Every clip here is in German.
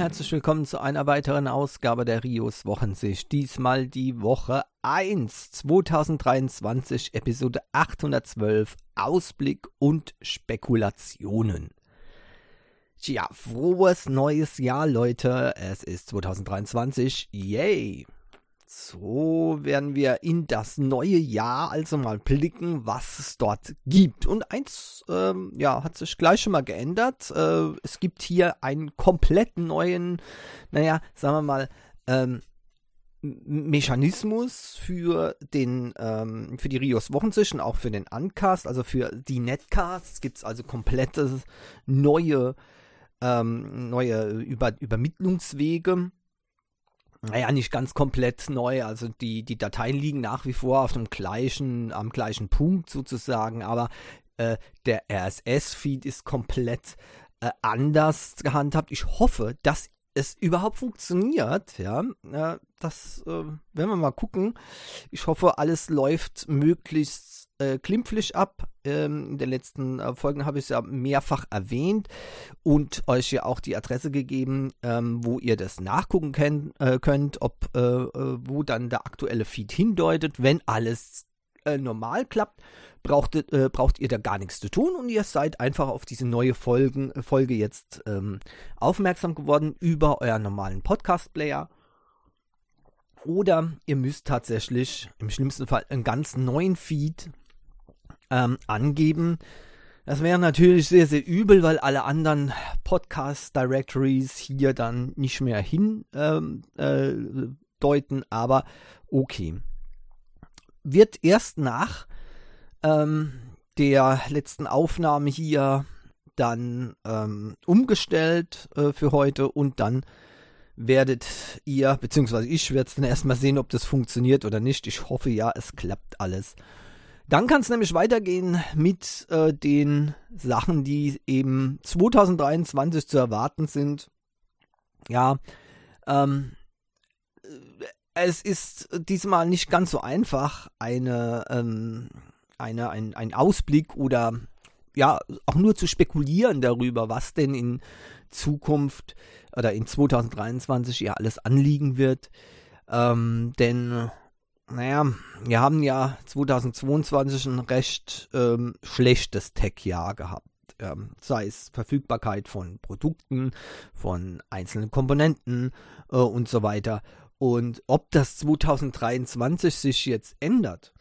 herzlich willkommen zu einer weiteren Ausgabe der Rios Wochensicht. Diesmal die Woche 1 2023, Episode 812, Ausblick und Spekulationen. Tja, frohes neues Jahr, Leute. Es ist 2023. Yay! So werden wir in das neue Jahr also mal blicken, was es dort gibt. Und eins, ähm, ja, hat sich gleich schon mal geändert. Äh, es gibt hier einen komplett neuen, naja, sagen wir mal, ähm, Mechanismus für den ähm, für die Rios Wochensicht auch für den Uncast, also für die Netcasts gibt es also komplette neue ähm, neue Über Übermittlungswege naja, nicht ganz komplett neu. Also die, die Dateien liegen nach wie vor auf dem gleichen, am gleichen Punkt sozusagen, aber äh, der RSS-Feed ist komplett äh, anders gehandhabt. Ich hoffe, dass es überhaupt funktioniert, ja, äh, das äh, werden wir mal gucken. Ich hoffe, alles läuft möglichst äh, klimpflich ab. Ähm, in den letzten äh, Folgen habe ich es ja mehrfach erwähnt und euch ja auch die Adresse gegeben, ähm, wo ihr das nachgucken äh, könnt, ob äh, wo dann der aktuelle Feed hindeutet, wenn alles normal klappt braucht, braucht ihr da gar nichts zu tun und ihr seid einfach auf diese neue Folgen, Folge jetzt ähm, aufmerksam geworden über euren normalen Podcast-Player. Oder ihr müsst tatsächlich im schlimmsten Fall einen ganz neuen Feed ähm, angeben. Das wäre natürlich sehr, sehr übel, weil alle anderen Podcast-Directories hier dann nicht mehr hindeuten, ähm, äh, aber okay. Wird erst nach ähm, der letzten Aufnahme hier dann ähm, umgestellt äh, für heute und dann werdet ihr, beziehungsweise ich werde es dann erstmal sehen, ob das funktioniert oder nicht. Ich hoffe ja, es klappt alles. Dann kann es nämlich weitergehen mit äh, den Sachen, die eben 2023 zu erwarten sind. Ja, ähm, es ist diesmal nicht ganz so einfach, eine ähm, eine, ein, ein Ausblick oder ja, auch nur zu spekulieren darüber, was denn in Zukunft oder in 2023 ja alles anliegen wird. Ähm, denn, naja, wir haben ja 2022 ein recht ähm, schlechtes Tech-Jahr gehabt. Ähm, sei es Verfügbarkeit von Produkten, von einzelnen Komponenten äh, und so weiter. Und ob das 2023 sich jetzt ändert,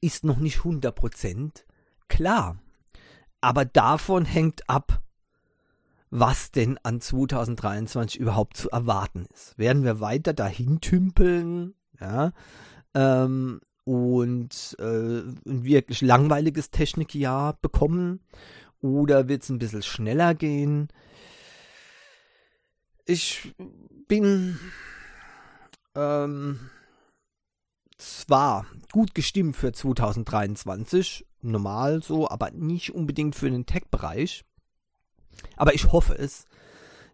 ist noch nicht 100% klar. Aber davon hängt ab, was denn an 2023 überhaupt zu erwarten ist. Werden wir weiter dahin tümpeln, ja, ähm, und äh, ein wirklich langweiliges Technikjahr bekommen? Oder wird es ein bisschen schneller gehen? Ich bin ähm, zwar gut gestimmt für 2023, normal so, aber nicht unbedingt für den Tech-Bereich. Aber ich hoffe es,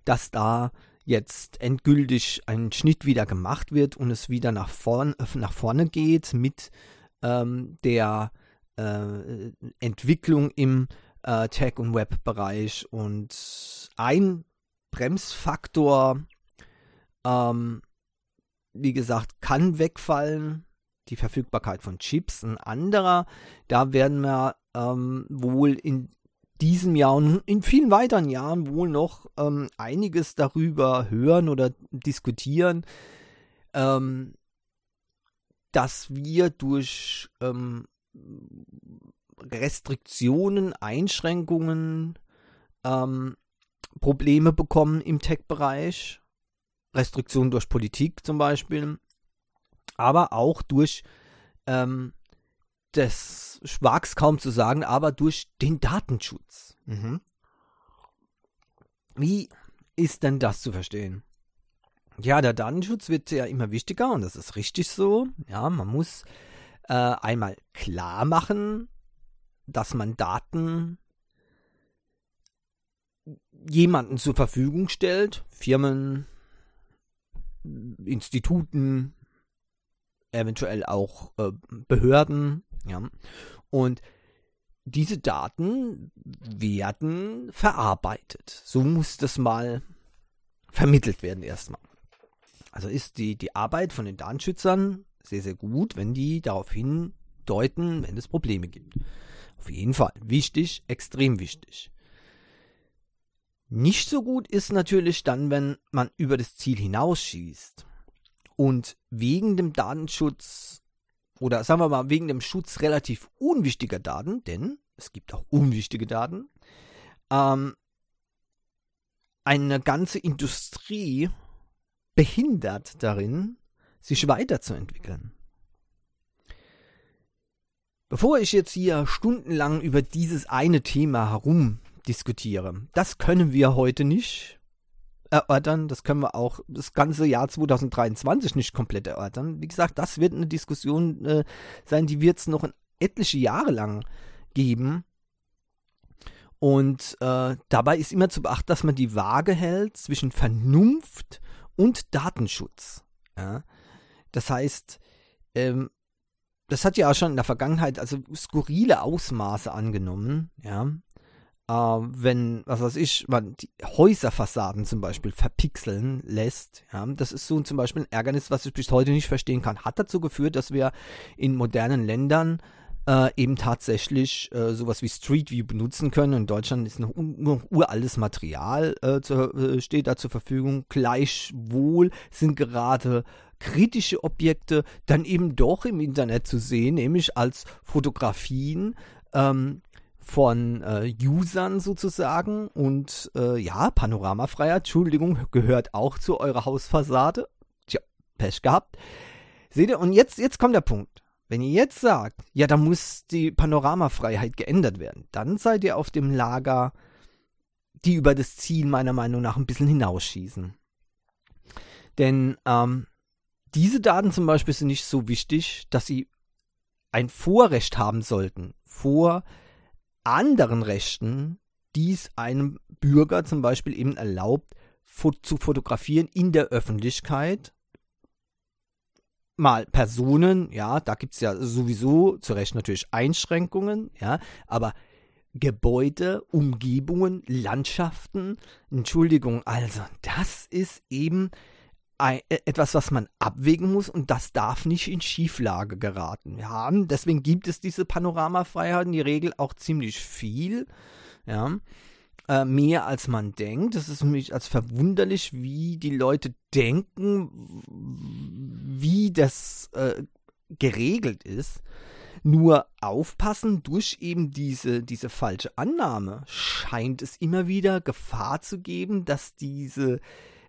dass da jetzt endgültig ein Schnitt wieder gemacht wird und es wieder nach, vorn, äh, nach vorne geht mit ähm, der äh, Entwicklung im äh, Tech- und Web-Bereich. Und ein Bremsfaktor, ähm, wie gesagt, kann wegfallen die Verfügbarkeit von Chips. Ein anderer, da werden wir ähm, wohl in diesem Jahr und in vielen weiteren Jahren wohl noch ähm, einiges darüber hören oder diskutieren, ähm, dass wir durch ähm, Restriktionen, Einschränkungen ähm, Probleme bekommen im Tech-Bereich. Restriktionen durch Politik zum Beispiel aber auch durch ähm, das wag's kaum zu sagen, aber durch den Datenschutz. Mhm. Wie ist denn das zu verstehen? Ja, der Datenschutz wird ja immer wichtiger und das ist richtig so. Ja, man muss äh, einmal klar machen, dass man Daten jemanden zur Verfügung stellt, Firmen, Instituten, eventuell auch äh, Behörden, ja. Und diese Daten werden verarbeitet. So muss das mal vermittelt werden erstmal. Also ist die, die Arbeit von den Datenschützern sehr, sehr gut, wenn die darauf hindeuten, wenn es Probleme gibt. Auf jeden Fall. Wichtig, extrem wichtig. Nicht so gut ist natürlich dann, wenn man über das Ziel hinausschießt und wegen dem Datenschutz oder sagen wir mal wegen dem Schutz relativ unwichtiger Daten, denn es gibt auch unwichtige Daten, ähm, eine ganze Industrie behindert darin, sich weiterzuentwickeln. Bevor ich jetzt hier stundenlang über dieses eine Thema herum diskutiere, das können wir heute nicht erörtern, das können wir auch das ganze Jahr 2023 nicht komplett erörtern. Wie gesagt, das wird eine Diskussion äh, sein, die wird es noch etliche Jahre lang geben. Und äh, dabei ist immer zu beachten, dass man die Waage hält zwischen Vernunft und Datenschutz. Ja? Das heißt, ähm, das hat ja auch schon in der Vergangenheit also skurrile Ausmaße angenommen, ja. Äh, wenn, was weiß ich, man die Häuserfassaden zum Beispiel verpixeln lässt, ja, das ist so zum Beispiel ein Ärgernis, was ich bis heute nicht verstehen kann. Hat dazu geführt, dass wir in modernen Ländern äh, eben tatsächlich äh, sowas wie Street View benutzen können. In Deutschland ist noch, noch uraltes Material, äh, zu, äh, steht da zur Verfügung. Gleichwohl sind gerade kritische Objekte dann eben doch im Internet zu sehen, nämlich als Fotografien ähm, von äh, Usern sozusagen. Und äh, ja, Panoramafreiheit, Entschuldigung, gehört auch zu eurer Hausfassade. Tja, Pech gehabt. Seht ihr, und jetzt, jetzt kommt der Punkt. Wenn ihr jetzt sagt, ja, da muss die Panoramafreiheit geändert werden, dann seid ihr auf dem Lager, die über das Ziel meiner Meinung nach ein bisschen hinausschießen. Denn ähm, diese Daten zum Beispiel sind nicht so wichtig, dass sie ein Vorrecht haben sollten vor anderen Rechten, die es einem Bürger zum Beispiel eben erlaubt, zu fotografieren in der Öffentlichkeit. Mal Personen, ja, da gibt es ja sowieso zu Recht natürlich Einschränkungen, ja, aber Gebäude, Umgebungen, Landschaften, Entschuldigung, also das ist eben ein, äh, etwas, was man abwägen muss und das darf nicht in Schieflage geraten. Wir haben, deswegen gibt es diese Panoramafreiheit in die Regel auch ziemlich viel, ja, äh, mehr als man denkt. Das ist mich als verwunderlich, wie die Leute denken, wie das äh, geregelt ist. Nur aufpassen, durch eben diese, diese falsche Annahme scheint es immer wieder Gefahr zu geben, dass diese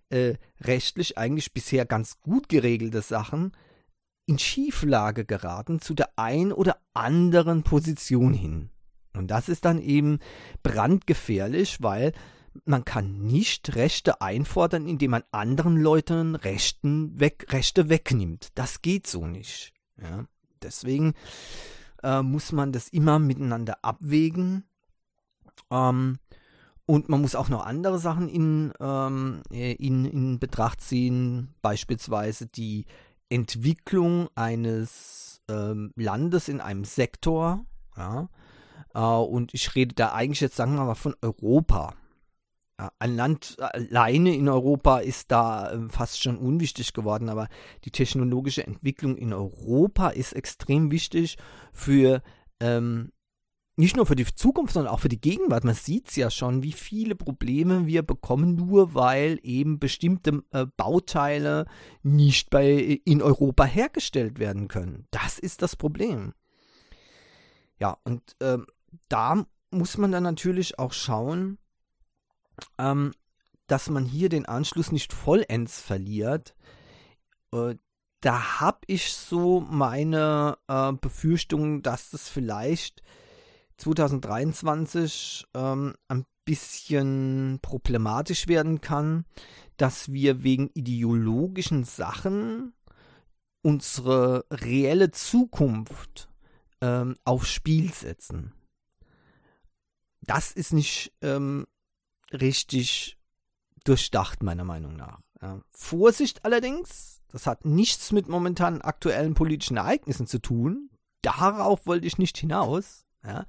äh, rechtlich eigentlich bisher ganz gut geregelte Sachen in Schieflage geraten zu der ein oder anderen Position hin. Und das ist dann eben brandgefährlich, weil man kann nicht Rechte einfordern, indem man anderen Leuten Rechten weg, Rechte wegnimmt. Das geht so nicht. Ja? Deswegen äh, muss man das immer miteinander abwägen. Ähm, und man muss auch noch andere Sachen in, ähm, in, in Betracht ziehen, beispielsweise die Entwicklung eines ähm, Landes in einem Sektor. Ja? Äh, und ich rede da eigentlich jetzt, sagen wir mal, von Europa. Ja, ein Land alleine in Europa ist da äh, fast schon unwichtig geworden, aber die technologische Entwicklung in Europa ist extrem wichtig für ähm, nicht nur für die Zukunft, sondern auch für die Gegenwart. Man sieht es ja schon, wie viele Probleme wir bekommen, nur weil eben bestimmte äh, Bauteile nicht bei, in Europa hergestellt werden können. Das ist das Problem. Ja, und ähm, da muss man dann natürlich auch schauen, ähm, dass man hier den Anschluss nicht vollends verliert. Äh, da habe ich so meine äh, Befürchtung, dass das vielleicht 2023 ähm, ein bisschen problematisch werden kann, dass wir wegen ideologischen Sachen unsere reelle Zukunft ähm, aufs Spiel setzen. Das ist nicht ähm, richtig durchdacht, meiner Meinung nach. Ja. Vorsicht allerdings, das hat nichts mit momentanen aktuellen politischen Ereignissen zu tun. Darauf wollte ich nicht hinaus. Ja.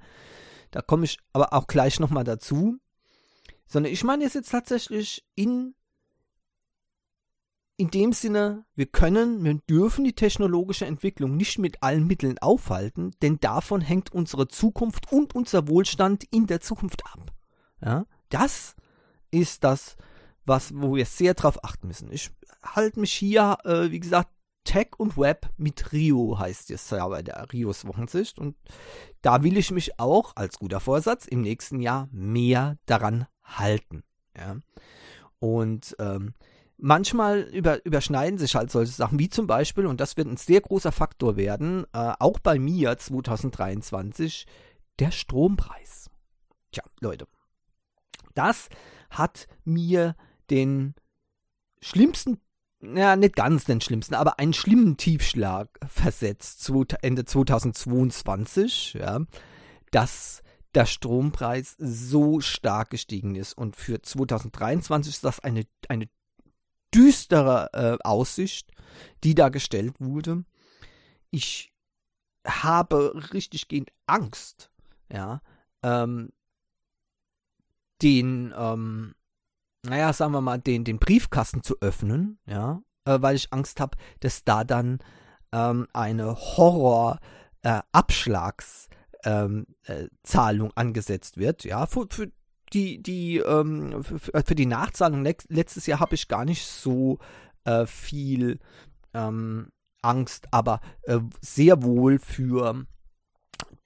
Da komme ich aber auch gleich nochmal dazu. Sondern ich meine jetzt tatsächlich in, in dem Sinne, wir können, wir dürfen die technologische Entwicklung nicht mit allen Mitteln aufhalten, denn davon hängt unsere Zukunft und unser Wohlstand in der Zukunft ab. Ja, das ist das, was, wo wir sehr drauf achten müssen. Ich halte mich hier, äh, wie gesagt, Tech und Web mit Rio heißt es ja bei der Rios Wochensicht. Und da will ich mich auch als guter Vorsatz im nächsten Jahr mehr daran halten. Ja. Und ähm, manchmal über, überschneiden sich halt solche Sachen, wie zum Beispiel, und das wird ein sehr großer Faktor werden, äh, auch bei mir 2023, der Strompreis. Tja, Leute, das hat mir den schlimmsten ja, nicht ganz den schlimmsten, aber einen schlimmen Tiefschlag versetzt Ende 2022, ja, dass der Strompreis so stark gestiegen ist. Und für 2023 ist das eine, eine düstere äh, Aussicht, die da gestellt wurde. Ich habe richtig gehend Angst, ja, ähm, den, ähm, naja, sagen wir mal, den, den Briefkasten zu öffnen, ja, äh, weil ich Angst habe, dass da dann ähm, eine Horror-Abschlagszahlung äh, äh, angesetzt wird, ja, für, für die, die, ähm, für, für, die Nachzahlung letztes Jahr habe ich gar nicht so äh, viel ähm, Angst, aber äh, sehr wohl für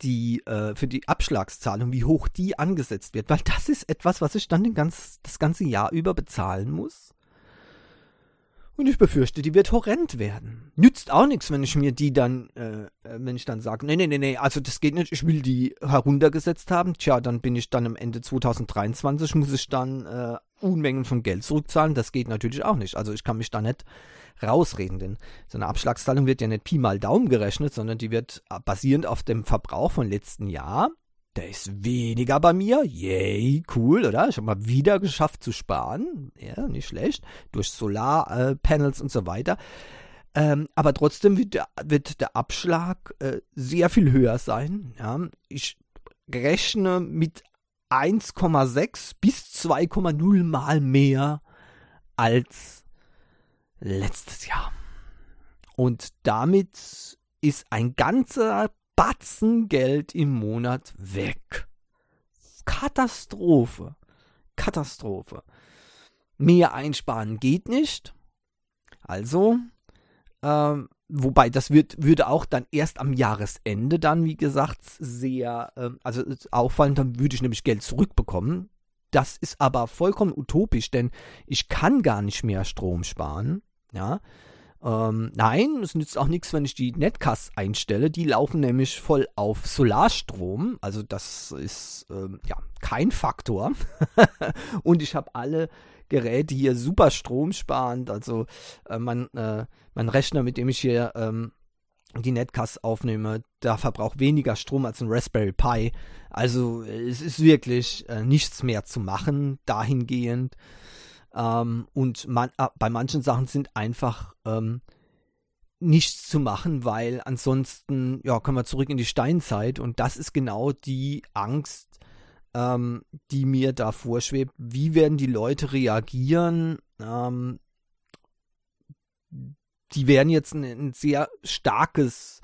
die, äh, für die Abschlagszahlung, wie hoch die angesetzt wird, weil das ist etwas, was ich dann den ganz, das ganze Jahr über bezahlen muss. Und ich befürchte, die wird horrend werden. Nützt auch nichts, wenn ich mir die dann, äh, wenn ich dann sage, nee, nee, nee, nee, also das geht nicht, ich will die heruntergesetzt haben. Tja, dann bin ich dann am Ende 2023, muss ich dann äh, Unmengen von Geld zurückzahlen. Das geht natürlich auch nicht. Also ich kann mich da nicht rausreden, denn so eine Abschlagszahlung wird ja nicht Pi mal Daumen gerechnet, sondern die wird basierend auf dem Verbrauch von letzten Jahr. Der ist weniger bei mir. Yay, cool, oder? Ich habe mal wieder geschafft zu sparen. Ja, nicht schlecht. Durch Solarpanels und so weiter. Ähm, aber trotzdem wird der, wird der Abschlag äh, sehr viel höher sein. Ja. Ich rechne mit 1,6 bis 2,0 mal mehr als letztes Jahr. Und damit ist ein ganzer Batzen Geld im Monat weg. Katastrophe. Katastrophe. Mehr einsparen geht nicht. Also, ähm, wobei das wird, würde auch dann erst am Jahresende dann, wie gesagt, sehr, ähm, also auffallen, dann würde ich nämlich Geld zurückbekommen. Das ist aber vollkommen utopisch, denn ich kann gar nicht mehr Strom sparen. Ja. Ähm, nein, es nützt auch nichts, wenn ich die Netcasts einstelle. Die laufen nämlich voll auf Solarstrom. Also das ist ähm, ja kein Faktor. Und ich habe alle Geräte hier super stromsparend. Also äh, mein, äh, mein Rechner, mit dem ich hier ähm, die Netcasts aufnehme, da verbraucht weniger Strom als ein Raspberry Pi. Also es ist wirklich äh, nichts mehr zu machen dahingehend. Ähm, und man, äh, bei manchen Sachen sind einfach ähm, nichts zu machen, weil ansonsten, ja, kommen wir zurück in die Steinzeit und das ist genau die Angst, ähm, die mir da vorschwebt. Wie werden die Leute reagieren? Ähm, die werden jetzt ein, ein sehr starkes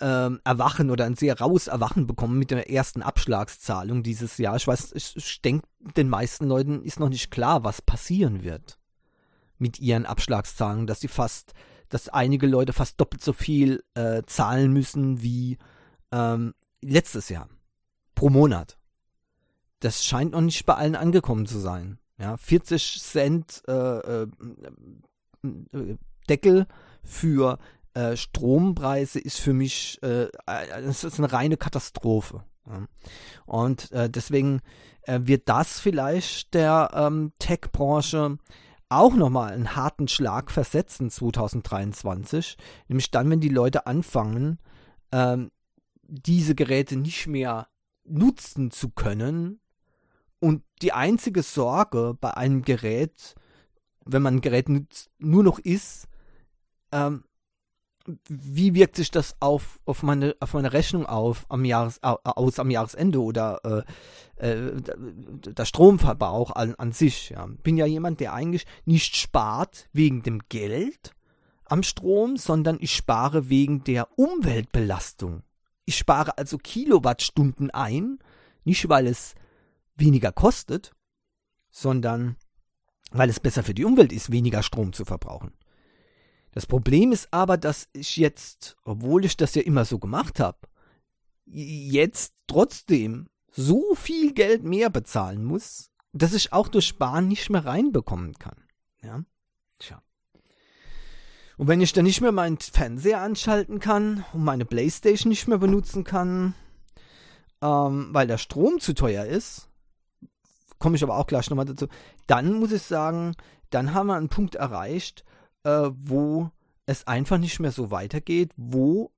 ähm, Erwachen oder ein sehr raues Erwachen bekommen mit der ersten Abschlagszahlung dieses Jahr. Ich weiß, ich, ich denke, den meisten Leuten ist noch nicht klar, was passieren wird mit ihren Abschlagszahlungen, dass sie fast, dass einige Leute fast doppelt so viel äh, zahlen müssen wie ähm, letztes Jahr pro Monat. Das scheint noch nicht bei allen angekommen zu sein. Ja, 40 Cent äh, äh, äh Deckel für äh, Strompreise ist für mich, äh, das ist eine reine Katastrophe. Ja. Und äh, deswegen wird das vielleicht der ähm, Tech-Branche auch nochmal einen harten Schlag versetzen 2023. Nämlich dann, wenn die Leute anfangen, ähm, diese Geräte nicht mehr nutzen zu können. Und die einzige Sorge bei einem Gerät, wenn man ein Gerät nutzt, nur noch ist, ähm, wie wirkt sich das auf, auf, meine, auf meine Rechnung auf, am Jahres, aus am Jahresende oder äh, äh, der Stromverbrauch an, an sich. Ja. Bin ja jemand, der eigentlich nicht spart wegen dem Geld am Strom, sondern ich spare wegen der Umweltbelastung. Ich spare also Kilowattstunden ein, nicht weil es weniger kostet, sondern weil es besser für die Umwelt ist, weniger Strom zu verbrauchen. Das Problem ist aber, dass ich jetzt, obwohl ich das ja immer so gemacht habe, jetzt trotzdem so viel Geld mehr bezahlen muss, dass ich auch durch Sparen nicht mehr reinbekommen kann. Ja, tja. Und wenn ich dann nicht mehr meinen Fernseher anschalten kann und meine Playstation nicht mehr benutzen kann, ähm, weil der Strom zu teuer ist, komme ich aber auch gleich nochmal dazu, dann muss ich sagen, dann haben wir einen Punkt erreicht, äh, wo es einfach nicht mehr so weitergeht, wo,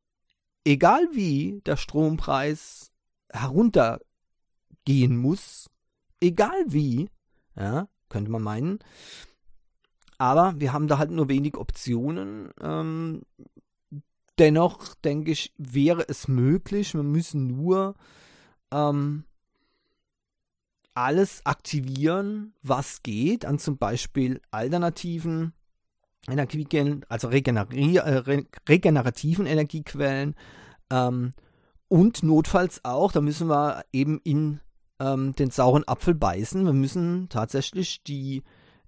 egal wie der Strompreis heruntergehen muss, egal wie, ja, könnte man meinen, aber wir haben da halt nur wenig Optionen. Ähm, dennoch denke ich, wäre es möglich. Wir müssen nur ähm, alles aktivieren, was geht, an zum Beispiel alternativen Energiequellen, also äh, regenerativen Energiequellen ähm, und notfalls auch, da müssen wir eben in ähm, den sauren Apfel beißen. Wir müssen tatsächlich die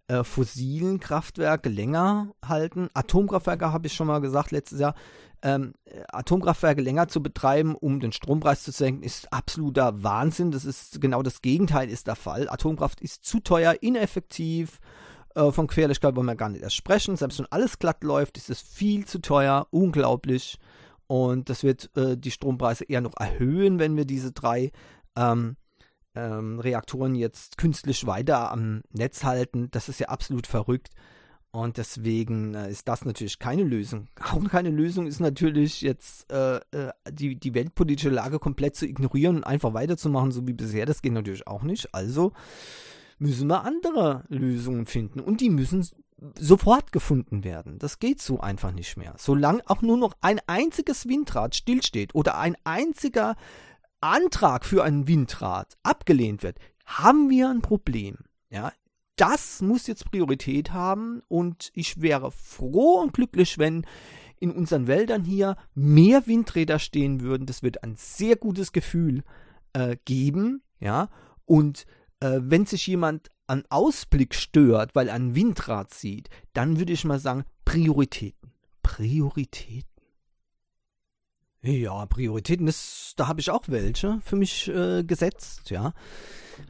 äh, fossilen Kraftwerke länger halten. Atomkraftwerke habe ich schon mal gesagt letztes Jahr. Ähm, Atomkraftwerke länger zu betreiben, um den Strompreis zu senken, ist absoluter Wahnsinn. Das ist genau das Gegenteil ist der Fall. Atomkraft ist zu teuer, ineffektiv äh, von Querlichkeit wollen wir gar nicht erst sprechen. Selbst wenn alles glatt läuft, ist es viel zu teuer, unglaublich. Und das wird äh, die Strompreise eher noch erhöhen, wenn wir diese drei ähm, ähm, Reaktoren jetzt künstlich weiter am Netz halten. Das ist ja absolut verrückt. Und deswegen äh, ist das natürlich keine Lösung. Auch keine Lösung ist natürlich jetzt äh, äh, die, die weltpolitische Lage komplett zu ignorieren und einfach weiterzumachen, so wie bisher. Das geht natürlich auch nicht. Also müssen wir andere Lösungen finden. Und die müssen sofort gefunden werden. Das geht so einfach nicht mehr. Solange auch nur noch ein einziges Windrad stillsteht oder ein einziger Antrag für ein Windrad abgelehnt wird, haben wir ein Problem. Ja, das muss jetzt Priorität haben und ich wäre froh und glücklich, wenn in unseren Wäldern hier mehr Windräder stehen würden. Das wird ein sehr gutes Gefühl äh, geben, ja, und äh, wenn sich jemand an Ausblick stört, weil er ein Windrad sieht, dann würde ich mal sagen, Prioritäten. Prioritäten. Ja, Prioritäten, das, da habe ich auch welche für mich äh, gesetzt, ja.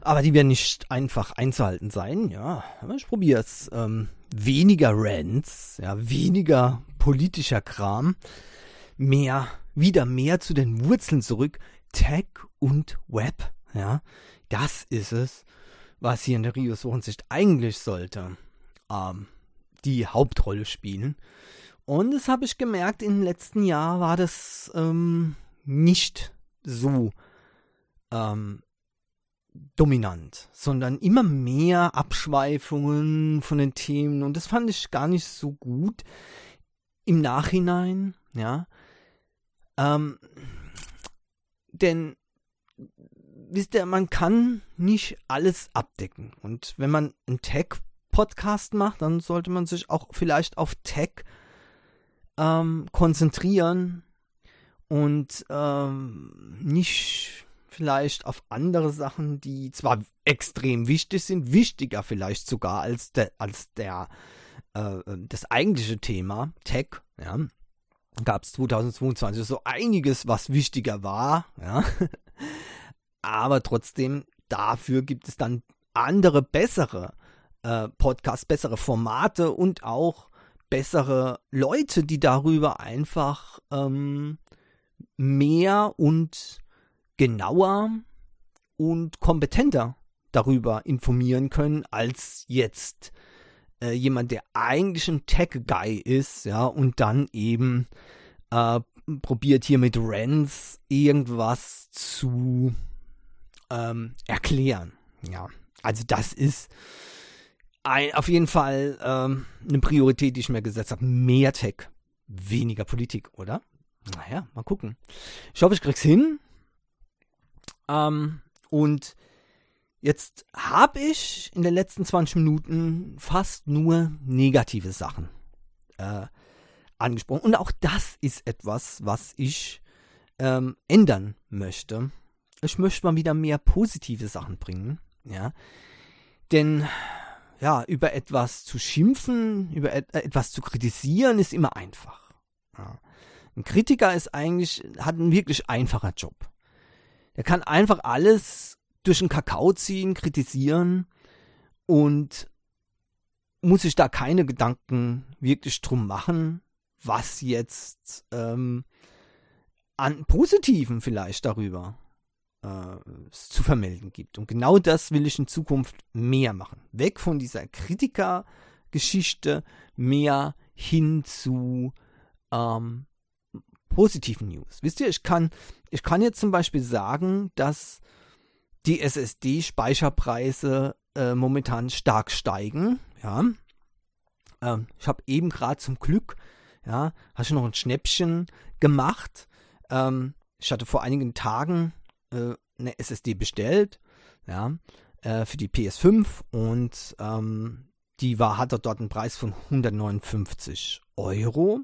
Aber die werden nicht einfach einzuhalten sein, ja. Ich probiere es. Ähm, weniger Rants, ja, weniger politischer Kram, mehr, wieder mehr zu den Wurzeln zurück. Tech und Web, ja. Das ist es, was hier in der Rios Wochensicht eigentlich sollte. Ähm, die Hauptrolle spielen. Und das habe ich gemerkt, im letzten Jahr war das ähm, nicht so ähm, dominant, sondern immer mehr Abschweifungen von den Themen. Und das fand ich gar nicht so gut im Nachhinein, ja. Ähm, denn wisst ihr, man kann nicht alles abdecken. Und wenn man einen Tech-Podcast macht, dann sollte man sich auch vielleicht auf Tech ähm, konzentrieren und ähm, nicht vielleicht auf andere Sachen, die zwar extrem wichtig sind, wichtiger vielleicht sogar als der, als der äh, das eigentliche Thema Tech, ja, gab es 2022 so einiges, was wichtiger war, ja. Aber trotzdem, dafür gibt es dann andere, bessere äh, Podcasts, bessere Formate und auch bessere Leute, die darüber einfach ähm, mehr und genauer und kompetenter darüber informieren können, als jetzt äh, jemand, der eigentlich ein Tech-Guy ist, ja, und dann eben äh, probiert hier mit Rents irgendwas zu ähm, erklären. Ja, also das ist ein, auf jeden Fall ähm, eine Priorität, die ich mir gesetzt habe. Mehr Tech. weniger Politik, oder? Naja, mal gucken. Ich hoffe, ich krieg's hin. Ähm, und jetzt habe ich in den letzten 20 Minuten fast nur negative Sachen äh, angesprochen. Und auch das ist etwas, was ich ähm, ändern möchte. Ich möchte mal wieder mehr positive Sachen bringen. Ja. Denn ja, über etwas zu schimpfen, über et etwas zu kritisieren, ist immer einfach. Ja. Ein Kritiker ist eigentlich, hat einen wirklich einfacher Job. Der kann einfach alles durch den Kakao ziehen, kritisieren und muss sich da keine Gedanken wirklich drum machen, was jetzt ähm, an Positiven vielleicht darüber äh, zu vermelden gibt. Und genau das will ich in Zukunft mehr machen. Weg von dieser Kritikergeschichte, mehr hin zu ähm, positiven News. Wisst ihr, ich kann, ich kann jetzt zum Beispiel sagen, dass die SSD-Speicherpreise äh, momentan stark steigen. Ja. Ähm, ich habe eben gerade zum Glück, ja, hast du noch ein Schnäppchen gemacht. Ähm, ich hatte vor einigen Tagen äh, eine SSD bestellt, ja, äh, für die PS5 und ähm, die war, hatte dort einen Preis von 159 Euro.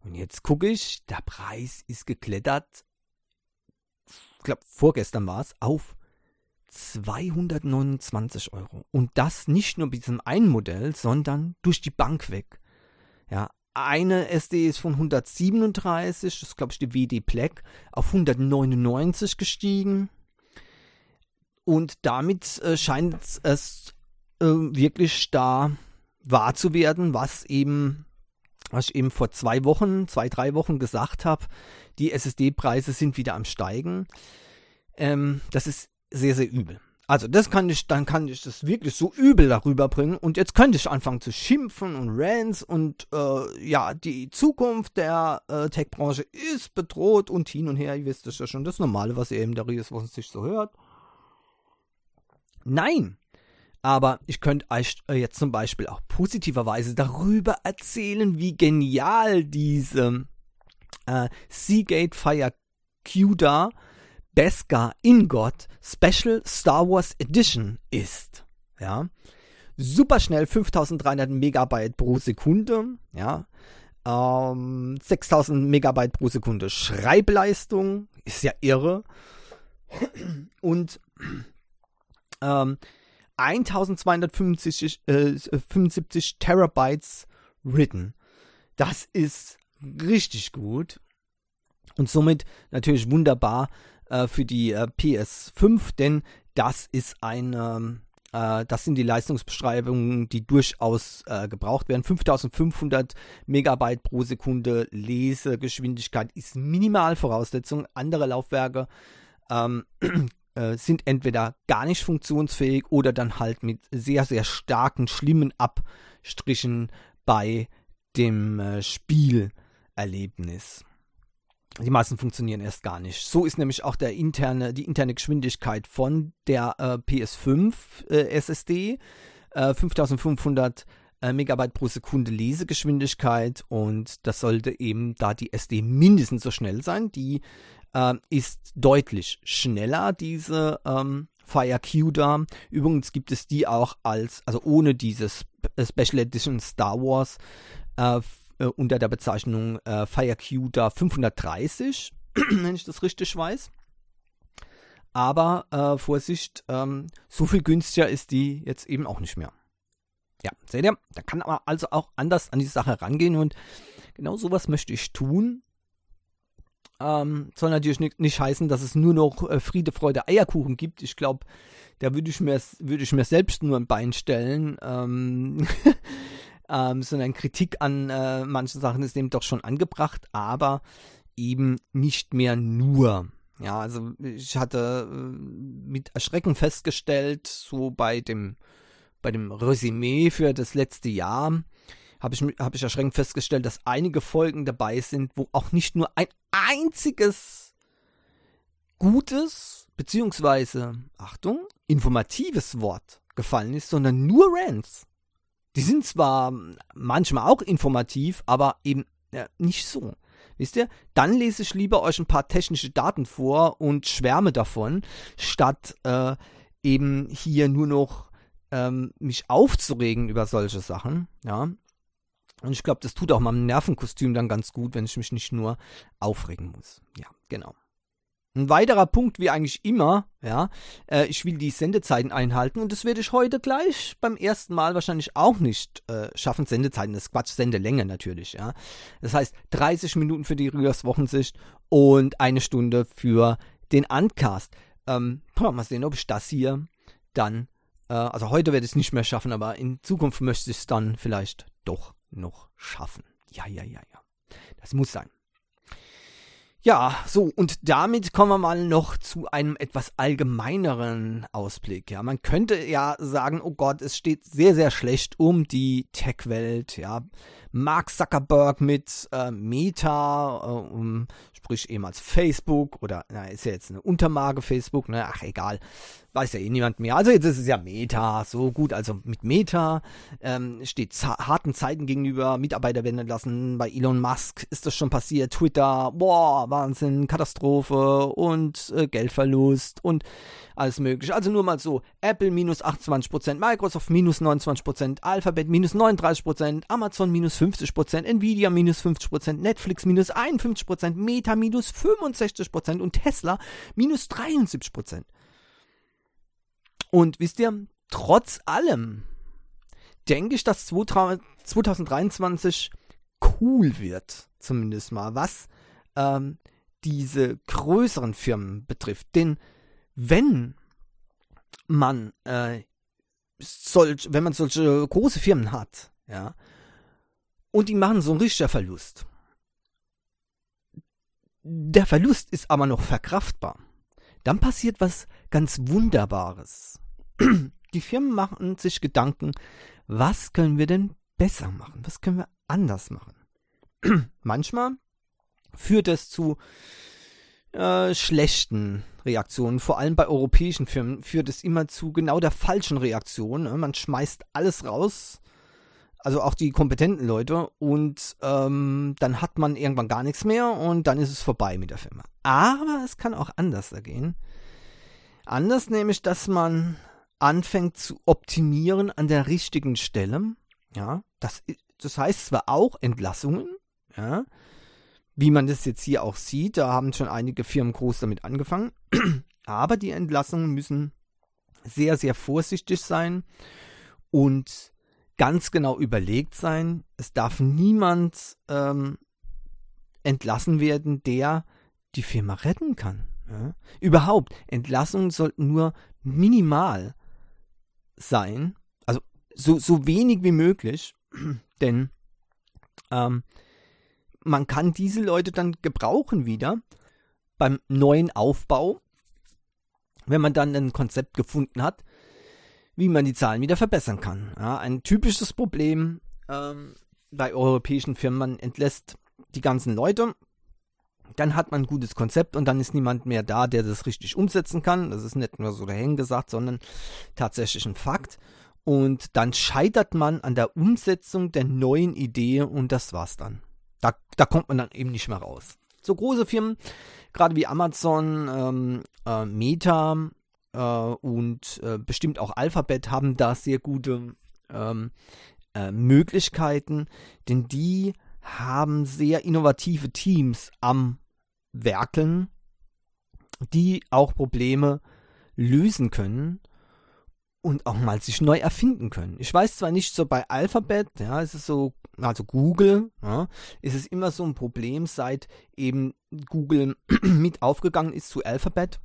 Und jetzt gucke ich, der Preis ist geklettert, ich glaube vorgestern war es, auf 229 Euro. Und das nicht nur bei diesem einen Modell, sondern durch die Bank weg. Ja, eine SD ist von 137, das ist glaube ich die WD Black, auf 199 gestiegen. Und damit äh, scheint es äh, wirklich da wahr zu werden, was eben was ich eben vor zwei Wochen, zwei, drei Wochen gesagt habe, die SSD-Preise sind wieder am Steigen. Ähm, das ist sehr, sehr übel. Also das kann ich, dann kann ich das wirklich so übel darüber bringen und jetzt könnte ich anfangen zu schimpfen und Rants und äh, ja, die Zukunft der äh, Tech-Branche ist bedroht und hin und her, ihr wisst das ja schon, das Normale, was ihr eben darüber ist, was sich so hört. Nein, aber ich könnte euch äh, jetzt zum Beispiel auch positiverweise darüber erzählen, wie genial diese äh, Seagate Fire CUDA Beskar Ingot Special Star Wars Edition ist. Ja. Super schnell, 5300 Megabyte pro Sekunde. Ja. Ähm, 6000 Megabyte pro Sekunde Schreibleistung. Ist ja irre. Und ähm, 1275 äh, 75 Terabytes written. Das ist richtig gut. Und somit natürlich wunderbar äh, für die äh, PS5, denn das ist ein, äh, das sind die Leistungsbeschreibungen, die durchaus äh, gebraucht werden. 5500 Megabyte pro Sekunde Lesegeschwindigkeit ist Minimalvoraussetzung. Andere Laufwerke ähm, äh, sind entweder gar nicht funktionsfähig oder dann halt mit sehr, sehr starken, schlimmen Abstrichen bei dem äh, Spielerlebnis. Die meisten funktionieren erst gar nicht. So ist nämlich auch der interne, die interne Geschwindigkeit von der äh, PS5 äh, SSD. Äh, 5500 äh, Megabyte pro Sekunde Lesegeschwindigkeit und das sollte eben da die SD mindestens so schnell sein. Die äh, ist deutlich schneller, diese ähm, FireQ da. Übrigens gibt es die auch als, also ohne dieses Special Edition Star Wars äh, unter der Bezeichnung äh, FireQ da 530, wenn ich das richtig weiß. Aber äh, Vorsicht, ähm, so viel günstiger ist die jetzt eben auch nicht mehr. Ja, seht ihr, da kann man also auch anders an die Sache rangehen und genau sowas möchte ich tun. Ähm, soll natürlich nicht, nicht, heißen, dass es nur noch äh, Friede, Freude, Eierkuchen gibt. Ich glaube, da würde ich, mir, würd ich mir selbst nur ein Bein stellen. Ähm ähm, sondern Kritik an äh, manchen Sachen ist eben doch schon angebracht, aber eben nicht mehr nur. Ja, also ich hatte äh, mit Erschrecken festgestellt, so bei dem, bei dem Resümee für das letzte Jahr, habe ich, hab ich erschreckend festgestellt, dass einige Folgen dabei sind, wo auch nicht nur ein einziges gutes, beziehungsweise, Achtung, informatives Wort gefallen ist, sondern nur Rants. Die sind zwar manchmal auch informativ, aber eben Ja, nicht so. Wisst ihr? Dann lese ich lieber euch ein paar technische Daten vor und schwärme davon, statt äh, eben hier nur noch ähm, mich aufzuregen über solche Sachen. Ja. Und ich glaube, das tut auch meinem Nervenkostüm dann ganz gut, wenn ich mich nicht nur aufregen muss. Ja, genau. Ein weiterer Punkt, wie eigentlich immer, ja, äh, ich will die Sendezeiten einhalten und das werde ich heute gleich beim ersten Mal wahrscheinlich auch nicht äh, schaffen. Sendezeiten, das ist Quatsch, Sendelänge natürlich, ja. Das heißt 30 Minuten für die Rios Wochensicht und eine Stunde für den Uncast. Ähm, mal sehen, ob ich das hier dann, äh, also heute werde ich es nicht mehr schaffen, aber in Zukunft möchte ich es dann vielleicht doch noch schaffen. Ja, ja, ja, ja. Das muss sein. Ja, so, und damit kommen wir mal noch zu einem etwas allgemeineren Ausblick. Ja, man könnte ja sagen, oh Gott, es steht sehr, sehr schlecht um die Tech-Welt. Ja, Mark Zuckerberg mit äh, Meta, äh, um, sprich ehemals Facebook oder, na, ist ja jetzt eine Untermarke Facebook, ne, ach, egal. Weiß ja eh niemand mehr. Also jetzt ist es ja Meta, so gut, also mit Meta ähm, steht harten Zeiten gegenüber, Mitarbeiter werden entlassen, bei Elon Musk ist das schon passiert, Twitter, boah, Wahnsinn, Katastrophe und äh, Geldverlust und alles mögliche. Also nur mal so, Apple minus 28%, Microsoft minus 29%, Alphabet minus 39%, Amazon minus 50%, Nvidia minus 50%, Netflix minus 51%, Meta minus 65% und Tesla minus 73%. Und wisst ihr, trotz allem denke ich, dass 2023 cool wird, zumindest mal, was ähm, diese größeren Firmen betrifft. Denn wenn man äh, solch, wenn man solche große Firmen hat, ja, und die machen so einen richtigen Verlust, der Verlust ist aber noch verkraftbar, dann passiert was ganz Wunderbares. Die Firmen machen sich Gedanken, was können wir denn besser machen? Was können wir anders machen? Manchmal führt es zu äh, schlechten Reaktionen. Vor allem bei europäischen Firmen führt es immer zu genau der falschen Reaktion. Ne? Man schmeißt alles raus, also auch die kompetenten Leute, und ähm, dann hat man irgendwann gar nichts mehr und dann ist es vorbei mit der Firma. Aber es kann auch anders gehen. Anders nämlich, dass man anfängt zu optimieren an der richtigen Stelle. Ja, das, das heißt zwar auch Entlassungen, ja, wie man das jetzt hier auch sieht, da haben schon einige Firmen groß damit angefangen, aber die Entlassungen müssen sehr, sehr vorsichtig sein und ganz genau überlegt sein. Es darf niemand ähm, entlassen werden, der die Firma retten kann. Ja? Überhaupt, Entlassungen sollten nur minimal sein, also so, so wenig wie möglich, denn ähm, man kann diese Leute dann gebrauchen wieder beim neuen Aufbau, wenn man dann ein Konzept gefunden hat, wie man die Zahlen wieder verbessern kann. Ja, ein typisches Problem ähm, bei europäischen Firmen, man entlässt die ganzen Leute, dann hat man ein gutes Konzept und dann ist niemand mehr da, der das richtig umsetzen kann. Das ist nicht nur so dahin gesagt, sondern tatsächlich ein Fakt. Und dann scheitert man an der Umsetzung der neuen Idee und das war's dann. Da, da kommt man dann eben nicht mehr raus. So große Firmen, gerade wie Amazon, ähm, äh, Meta äh, und äh, bestimmt auch Alphabet haben da sehr gute ähm, äh, Möglichkeiten, denn die haben sehr innovative Teams am Werkeln, die auch Probleme lösen können und auch mal sich neu erfinden können. Ich weiß zwar nicht so bei Alphabet, ja, es ist so, also Google, ja, ist es immer so ein Problem, seit eben Google mit aufgegangen ist zu Alphabet.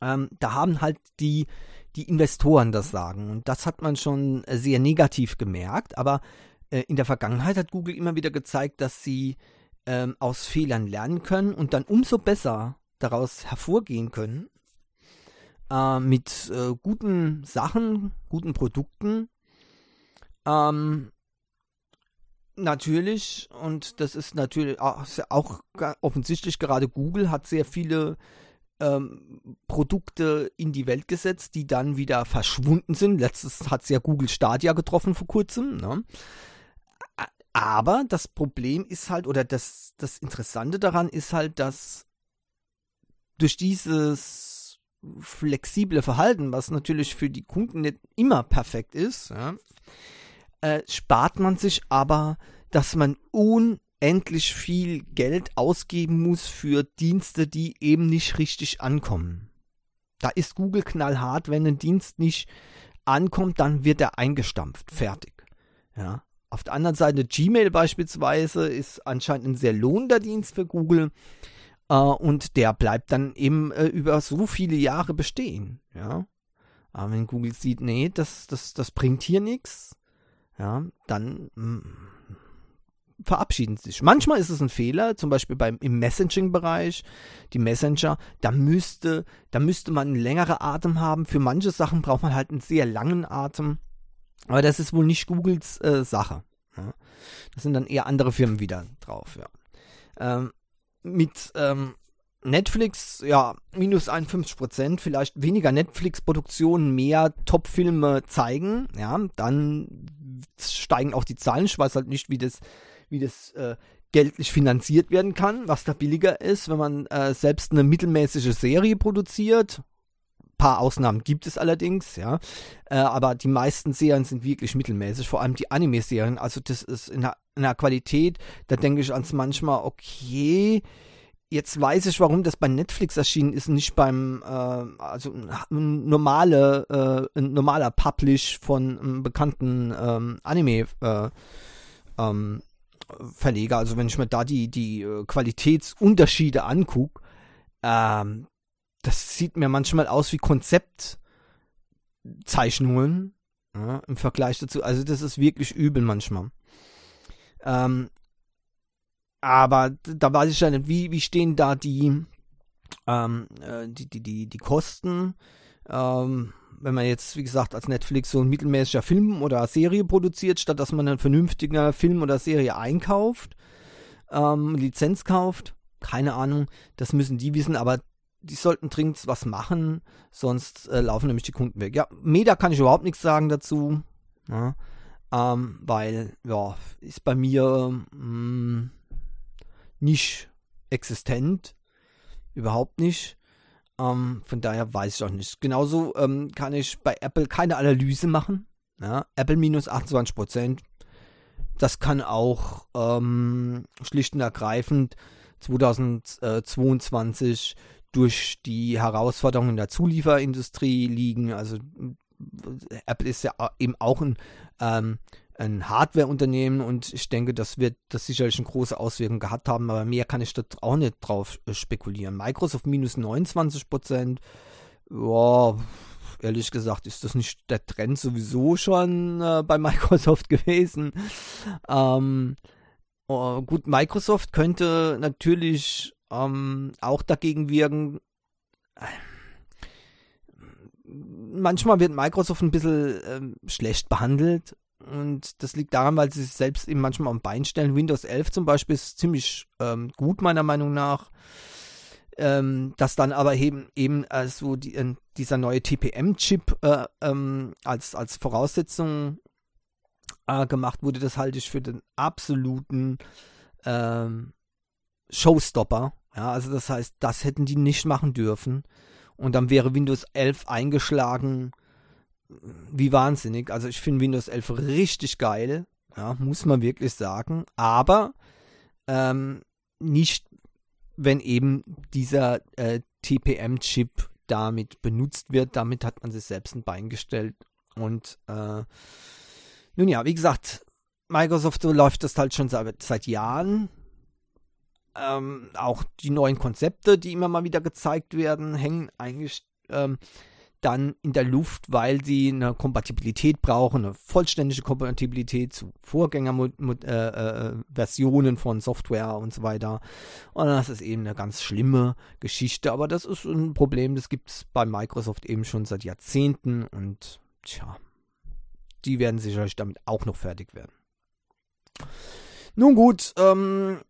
Ähm, da haben halt die, die Investoren das Sagen und das hat man schon sehr negativ gemerkt, aber äh, in der Vergangenheit hat Google immer wieder gezeigt, dass sie ähm, aus Fehlern lernen können und dann umso besser daraus hervorgehen können äh, mit äh, guten Sachen, guten Produkten. Ähm, natürlich, und das ist natürlich auch, offensichtlich, gerade Google hat sehr viele ähm, Produkte in die Welt gesetzt, die dann wieder verschwunden sind. Letztes hat es ja Google Stadia getroffen vor kurzem. Ne? Aber das Problem ist halt, oder das, das Interessante daran ist halt, dass durch dieses flexible Verhalten, was natürlich für die Kunden nicht immer perfekt ist, ja, äh, spart man sich aber, dass man unendlich viel Geld ausgeben muss für Dienste, die eben nicht richtig ankommen. Da ist Google knallhart, wenn ein Dienst nicht ankommt, dann wird er eingestampft, fertig. Ja. Auf der anderen Seite Gmail beispielsweise ist anscheinend ein sehr lohnender Dienst für Google äh, und der bleibt dann eben äh, über so viele Jahre bestehen. Ja. Aber wenn Google sieht, nee, das, das, das bringt hier nichts, ja, dann mh, mm, verabschieden sich. Manchmal ist es ein Fehler, zum Beispiel beim, im Messaging-Bereich, die Messenger, da müsste, da müsste man einen längeren Atem haben. Für manche Sachen braucht man halt einen sehr langen Atem. Aber das ist wohl nicht Googles äh, Sache. Ja. Das sind dann eher andere Firmen wieder drauf, ja. Ähm, mit ähm, Netflix, ja, minus 51 Prozent, vielleicht weniger Netflix-Produktionen, mehr Top-Filme zeigen, ja, dann steigen auch die Zahlen. Ich weiß halt nicht, wie das, wie das äh, geldlich finanziert werden kann, was da billiger ist, wenn man äh, selbst eine mittelmäßige Serie produziert. Paar Ausnahmen gibt es allerdings, ja. Äh, aber die meisten Serien sind wirklich mittelmäßig, vor allem die Anime-Serien. Also das ist in der, in der Qualität, da denke ich ans manchmal, okay, jetzt weiß ich, warum das bei Netflix erschienen ist, nicht beim, äh, also normale, äh, normaler Publish von einem bekannten ähm, Anime äh, ähm, Verleger. Also wenn ich mir da die, die äh, Qualitätsunterschiede angucke, ähm, das sieht mir manchmal aus wie Konzeptzeichnungen ja, im Vergleich dazu. Also das ist wirklich übel manchmal. Ähm, aber da weiß ich ja nicht, wie, wie stehen da die, ähm, äh, die, die, die, die Kosten. Ähm, wenn man jetzt, wie gesagt, als Netflix so ein mittelmäßiger Film oder Serie produziert, statt dass man einen vernünftigen Film oder Serie einkauft, ähm, Lizenz kauft, keine Ahnung, das müssen die wissen, aber die sollten dringend was machen, sonst äh, laufen nämlich die Kunden weg. Ja, Meta kann ich überhaupt nichts sagen dazu, ja, ähm, weil, ja, ist bei mir, mh, mm, nicht existent. Überhaupt nicht. Ähm, von daher weiß ich auch nicht. Genauso ähm, kann ich bei Apple keine Analyse machen. Ja, Apple minus 28% Das kann auch ähm, schlicht und ergreifend 2022 durch die Herausforderungen der Zulieferindustrie liegen. Also Apple ist ja eben auch ein ähm, ein Hardware-Unternehmen und ich denke, das wird das sicherlich eine große Auswirkung gehabt haben, aber mehr kann ich dort auch nicht drauf äh, spekulieren. Microsoft minus 29 Prozent, ja, ehrlich gesagt, ist das nicht der Trend sowieso schon äh, bei Microsoft gewesen. Ähm, oh, gut, Microsoft könnte natürlich ähm, auch dagegen wirken. Manchmal wird Microsoft ein bisschen ähm, schlecht behandelt und das liegt daran, weil sie sich selbst eben manchmal am Bein stellen. Windows 11 zum Beispiel ist ziemlich ähm, gut, meiner Meinung nach. Ähm, dass dann aber eben, eben also die, äh, dieser neue TPM-Chip äh, ähm, als, als Voraussetzung äh, gemacht wurde, das halte ich für den absoluten ähm, Showstopper. Ja, also das heißt, das hätten die nicht machen dürfen. Und dann wäre Windows 11 eingeschlagen wie wahnsinnig. Also ich finde Windows 11 richtig geil, ja, muss man wirklich sagen. Aber ähm, nicht, wenn eben dieser äh, TPM-Chip damit benutzt wird. Damit hat man sich selbst ein Bein gestellt. Und äh, nun ja, wie gesagt, Microsoft so läuft das halt schon seit, seit Jahren. Ähm, auch die neuen Konzepte, die immer mal wieder gezeigt werden, hängen eigentlich ähm, dann in der Luft, weil sie eine Kompatibilität brauchen, eine vollständige Kompatibilität zu Vorgängerversionen äh, äh, von Software und so weiter. Und das ist eben eine ganz schlimme Geschichte, aber das ist ein Problem, das gibt es bei Microsoft eben schon seit Jahrzehnten und tja, die werden sicherlich damit auch noch fertig werden. Nun gut, ähm,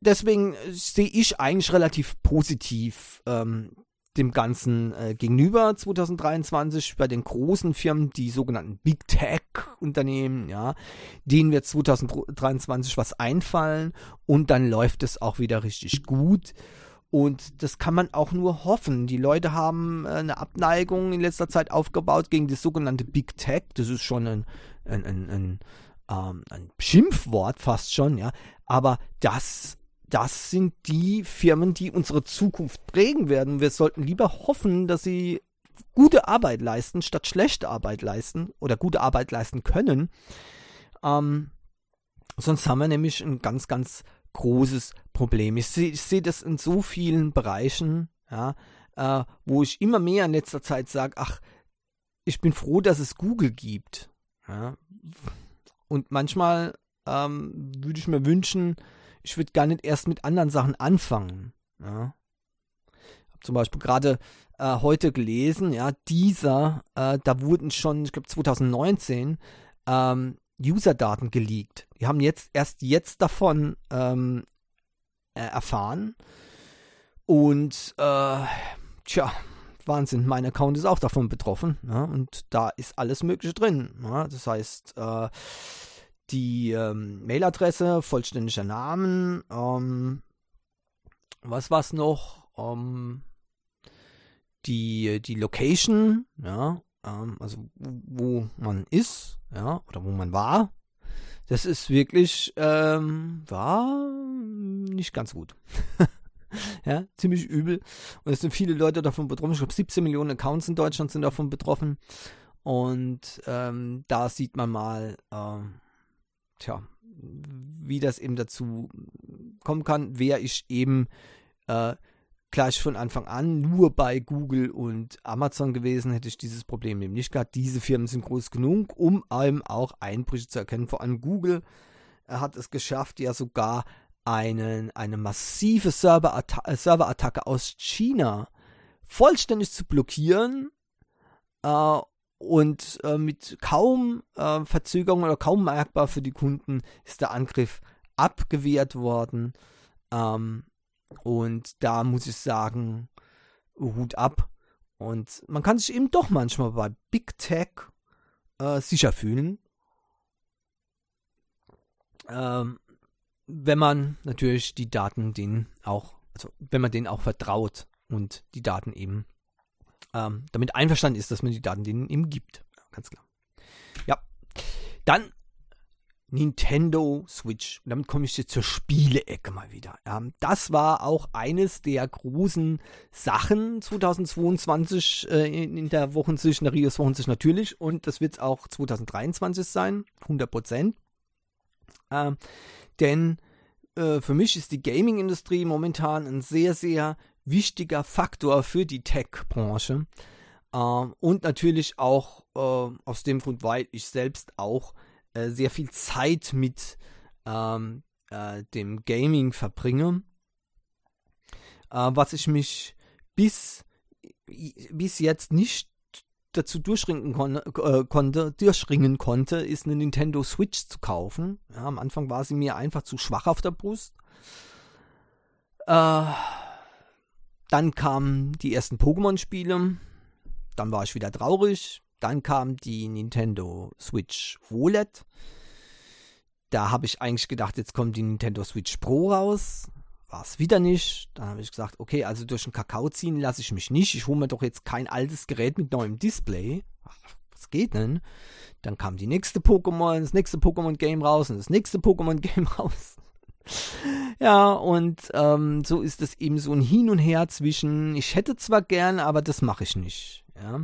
deswegen sehe ich eigentlich relativ positiv ähm, dem Ganzen äh, gegenüber 2023 bei den großen Firmen, die sogenannten Big Tech Unternehmen, ja, denen wird 2023 was einfallen und dann läuft es auch wieder richtig gut. Und das kann man auch nur hoffen. Die Leute haben äh, eine Abneigung in letzter Zeit aufgebaut gegen das sogenannte Big Tech. Das ist schon ein, ein, ein, ein, ähm, ein Schimpfwort fast schon, ja. Aber das das sind die Firmen, die unsere Zukunft prägen werden. Wir sollten lieber hoffen, dass sie gute Arbeit leisten, statt schlechte Arbeit leisten oder gute Arbeit leisten können. Ähm, sonst haben wir nämlich ein ganz, ganz großes Problem. Ich sehe seh das in so vielen Bereichen, ja, äh, wo ich immer mehr in letzter Zeit sage, ach, ich bin froh, dass es Google gibt. Ja. Und manchmal ähm, würde ich mir wünschen, ich würde gar nicht erst mit anderen Sachen anfangen. Ja. Ich habe zum Beispiel gerade äh, heute gelesen, ja, dieser, äh, da wurden schon, ich glaube 2019, ähm, User-Daten geleakt. Die haben jetzt erst jetzt davon ähm, äh, erfahren. Und äh, tja, Wahnsinn, mein Account ist auch davon betroffen. Ja, und da ist alles Mögliche drin. Ja, das heißt, äh, die ähm, Mailadresse, vollständiger Namen, ähm, was war's noch? Ähm, die, die Location, ja, ähm, also wo man ist, ja, oder wo man war. Das ist wirklich, ähm, war nicht ganz gut. ja, ziemlich übel. Und es sind viele Leute davon betroffen. Ich glaube, 17 Millionen Accounts in Deutschland sind davon betroffen. Und ähm, da sieht man mal, ähm, tja, wie das eben dazu kommen kann, wäre ich eben äh, gleich von Anfang an nur bei Google und Amazon gewesen, hätte ich dieses Problem eben nicht gehabt. Diese Firmen sind groß genug, um einem auch Einbrüche zu erkennen. Vor allem Google hat es geschafft, ja sogar einen, eine massive Serverattacke Server aus China vollständig zu blockieren äh, und äh, mit kaum äh, Verzögerung oder kaum merkbar für die Kunden ist der Angriff abgewehrt worden. Ähm, und da muss ich sagen, Hut ab. Und man kann sich eben doch manchmal bei Big Tech äh, sicher fühlen. Ähm, wenn man natürlich die Daten denen auch, also wenn man denen auch vertraut und die Daten eben ähm, damit einverstanden ist, dass man die Daten denen eben gibt. ganz klar. Ja. Dann Nintendo Switch. Und damit komme ich jetzt zur Spieleecke mal wieder. Ähm, das war auch eines der großen Sachen 2022 äh, in, in, der Wochensicht, in der Rios Wochensicht natürlich. Und das wird es auch 2023 sein, 100 Prozent. Ähm, denn äh, für mich ist die Gaming-Industrie momentan ein sehr, sehr wichtiger Faktor für die Tech-Branche. Ähm, und natürlich auch äh, aus dem Grund, weil ich selbst auch äh, sehr viel Zeit mit ähm, äh, dem Gaming verbringe. Äh, was ich mich bis, bis jetzt nicht dazu durchringen kon äh, konnte, durchringen konnte, ist eine Nintendo Switch zu kaufen. Ja, am Anfang war sie mir einfach zu schwach auf der Brust. Äh, dann kamen die ersten Pokémon-Spiele. Dann war ich wieder traurig. Dann kam die Nintendo Switch OLED. Da habe ich eigentlich gedacht, jetzt kommt die Nintendo Switch Pro raus. War es wieder nicht. Dann habe ich gesagt, okay, also durch den Kakao ziehen lasse ich mich nicht. Ich hole mir doch jetzt kein altes Gerät mit neuem Display. Was geht denn? Dann kam die nächste Pokémon, das nächste Pokémon-Game raus und das nächste Pokémon-Game raus. Ja, und ähm, so ist es eben so ein Hin und Her zwischen, ich hätte zwar gern, aber das mache ich nicht. Ja.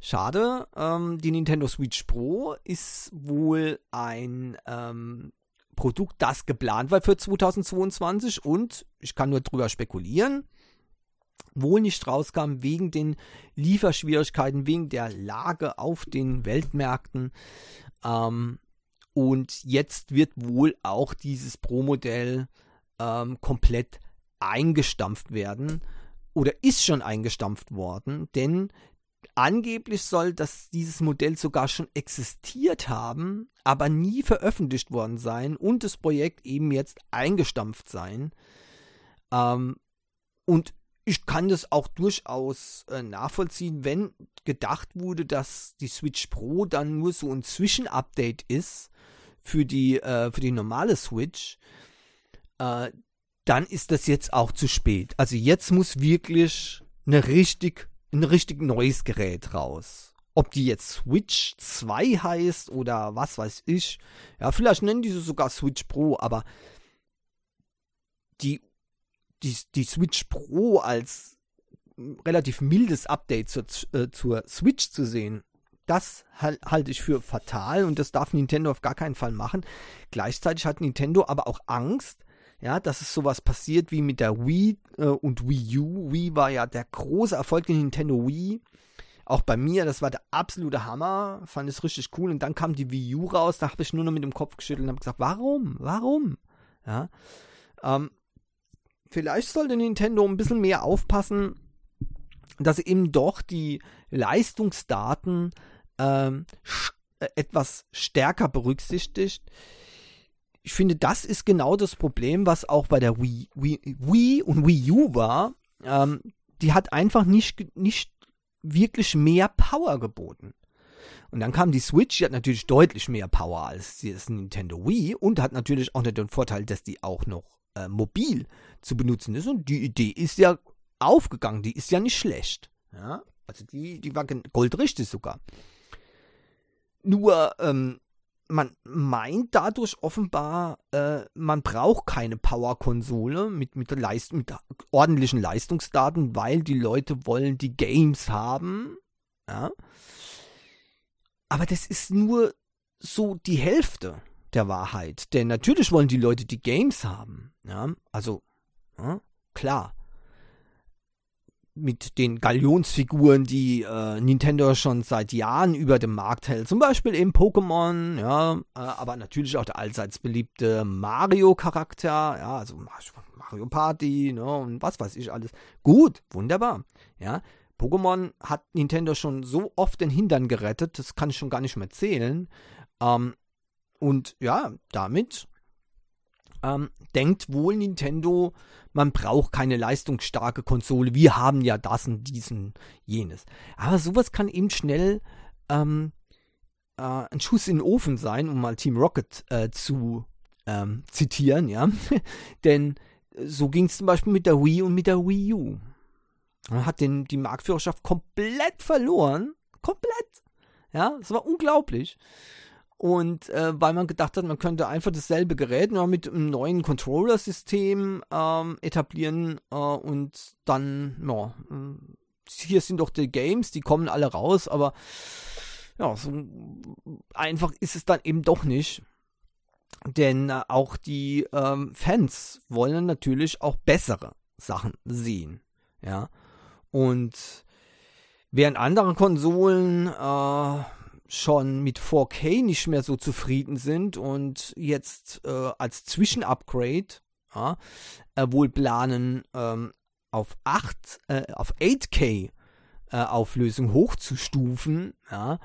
Schade, ähm, die Nintendo Switch Pro ist wohl ein ähm, Produkt, das geplant war für 2022 und ich kann nur drüber spekulieren, wohl nicht rauskam wegen den Lieferschwierigkeiten, wegen der Lage auf den Weltmärkten. Ähm, und jetzt wird wohl auch dieses Pro-Modell ähm, komplett eingestampft werden oder ist schon eingestampft worden, denn angeblich soll das, dieses Modell sogar schon existiert haben, aber nie veröffentlicht worden sein und das Projekt eben jetzt eingestampft sein. Ähm, und ich kann das auch durchaus äh, nachvollziehen, wenn gedacht wurde, dass die Switch Pro dann nur so ein Zwischenupdate ist für die, äh, für die normale Switch, äh, dann ist das jetzt auch zu spät. Also jetzt muss wirklich eine richtig, ein richtig neues Gerät raus. Ob die jetzt Switch 2 heißt oder was weiß ich. Ja, vielleicht nennen die sie sogar Switch Pro, aber die die, die Switch Pro als relativ mildes Update zur, äh, zur Switch zu sehen, das halt, halte ich für fatal und das darf Nintendo auf gar keinen Fall machen. Gleichzeitig hat Nintendo aber auch Angst, ja, dass es sowas passiert wie mit der Wii äh, und Wii U. Wii war ja der große Erfolg in Nintendo Wii. Auch bei mir, das war der absolute Hammer, fand es richtig cool. Und dann kam die Wii U raus, da habe ich nur noch mit dem Kopf geschüttelt und habe gesagt, warum? Warum? Ja. Ähm, vielleicht sollte Nintendo ein bisschen mehr aufpassen, dass eben doch die Leistungsdaten ähm, äh, etwas stärker berücksichtigt. Ich finde, das ist genau das Problem, was auch bei der Wii, Wii, Wii und Wii U war. Ähm, die hat einfach nicht, nicht wirklich mehr Power geboten. Und dann kam die Switch, die hat natürlich deutlich mehr Power als das Nintendo Wii und hat natürlich auch den Vorteil, dass die auch noch äh, mobil zu benutzen ist. Und die Idee ist ja aufgegangen, die ist ja nicht schlecht. Ja? Also die, die war goldrichtig sogar. Nur, ähm, man meint dadurch offenbar, äh, man braucht keine Power-Konsole mit, mit, Leist mit ordentlichen Leistungsdaten, weil die Leute wollen die Games haben. Ja? Aber das ist nur so die Hälfte der Wahrheit. Denn natürlich wollen die Leute die Games haben. Ja, also, ja, klar. Mit den Galionsfiguren, die äh, Nintendo schon seit Jahren über dem Markt hält. Zum Beispiel eben Pokémon, ja, äh, aber natürlich auch der allseits beliebte Mario-Charakter, ja, also Mario Party, ne, und was weiß ich alles. Gut, wunderbar, ja. Pokémon hat Nintendo schon so oft den Hintern gerettet, das kann ich schon gar nicht mehr zählen. Ähm, und ja, damit ähm, denkt wohl Nintendo, man braucht keine leistungsstarke Konsole. Wir haben ja das und diesen, jenes. Aber sowas kann eben schnell ähm, äh, ein Schuss in den Ofen sein, um mal Team Rocket äh, zu ähm, zitieren, ja. Denn so ging es zum Beispiel mit der Wii und mit der Wii U. Man hat den, die Marktführerschaft komplett verloren. Komplett. Ja, es war unglaublich. Und äh, weil man gedacht hat, man könnte einfach dasselbe Gerät nur mit einem neuen Controller-System ähm, etablieren äh, und dann, ja, äh, hier sind doch die Games, die kommen alle raus, aber ja, so einfach ist es dann eben doch nicht. Denn äh, auch die ähm, Fans wollen natürlich auch bessere Sachen sehen. Ja. Und während andere Konsolen äh, schon mit 4K nicht mehr so zufrieden sind und jetzt äh, als Zwischenupgrade ja, äh, wohl planen, ähm, auf 8, äh, auf 8K äh, Auflösung hochzustufen, ja,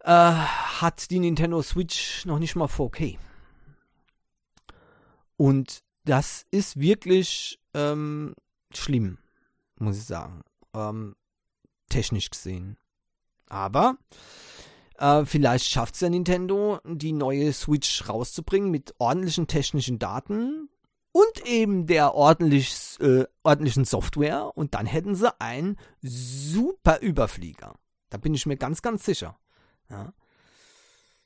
äh, hat die Nintendo Switch noch nicht mal 4K. Und das ist wirklich ähm, schlimm, muss ich sagen. Ähm, technisch gesehen. Aber äh, vielleicht schafft es ja Nintendo, die neue Switch rauszubringen mit ordentlichen technischen Daten und eben der ordentlich, äh, ordentlichen Software. Und dann hätten sie einen super Überflieger. Da bin ich mir ganz, ganz sicher. Ja.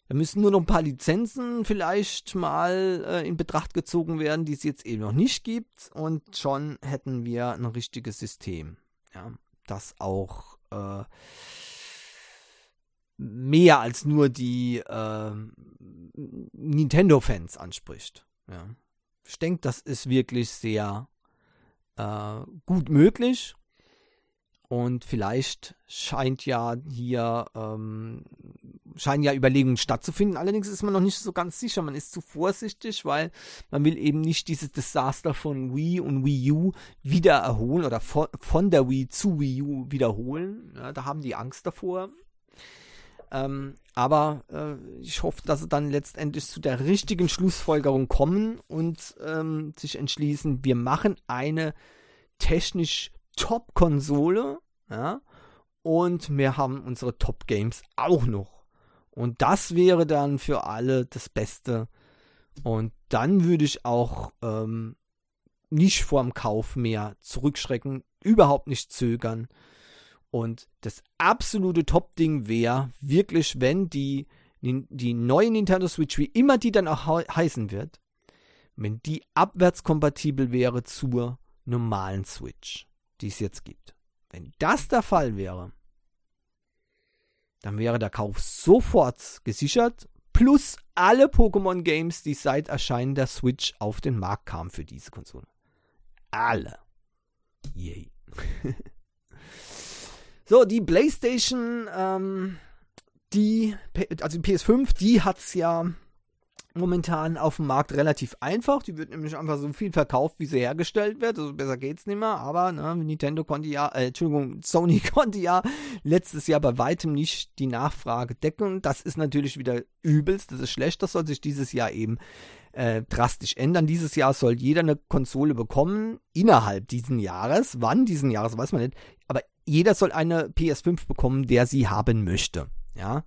Da müssen nur noch ein paar Lizenzen vielleicht mal äh, in Betracht gezogen werden, die es jetzt eben noch nicht gibt. Und schon hätten wir ein richtiges System. Ja, das auch äh, mehr als nur die äh, Nintendo-Fans anspricht. Ja. Ich denke, das ist wirklich sehr äh, gut möglich. Und vielleicht scheint ja hier, ähm, scheinen ja Überlegungen stattzufinden. Allerdings ist man noch nicht so ganz sicher. Man ist zu vorsichtig, weil man will eben nicht dieses Desaster von Wii und Wii U wieder erholen oder von, von der Wii zu Wii U wiederholen. Ja, da haben die Angst davor. Ähm, aber äh, ich hoffe, dass sie dann letztendlich zu der richtigen Schlussfolgerung kommen und ähm, sich entschließen, wir machen eine technisch Top-Konsole, ja, und wir haben unsere Top-Games auch noch. Und das wäre dann für alle das Beste. Und dann würde ich auch ähm, nicht vorm Kauf mehr zurückschrecken, überhaupt nicht zögern. Und das absolute Top-Ding wäre wirklich, wenn die, die neue Nintendo Switch, wie immer die dann auch heißen wird, wenn die abwärtskompatibel wäre zur normalen Switch, die es jetzt gibt. Wenn das der Fall wäre, dann wäre der Kauf sofort gesichert, plus alle Pokémon-Games, die seit Erscheinen der Switch auf den Markt kamen für diese Konsole. Alle. Yay. so, die PlayStation, ähm, die, also die PS5, die hat es ja momentan auf dem Markt relativ einfach. Die wird nämlich einfach so viel verkauft, wie sie hergestellt wird. Also besser geht's nicht mehr. Aber ne, Nintendo konnte ja, äh, Entschuldigung, Sony konnte ja letztes Jahr bei weitem nicht die Nachfrage decken. Das ist natürlich wieder übelst. Das ist schlecht. Das soll sich dieses Jahr eben äh, drastisch ändern. Dieses Jahr soll jeder eine Konsole bekommen innerhalb diesen Jahres. Wann diesen Jahres, weiß man nicht. Aber jeder soll eine PS5 bekommen, der sie haben möchte. Ja.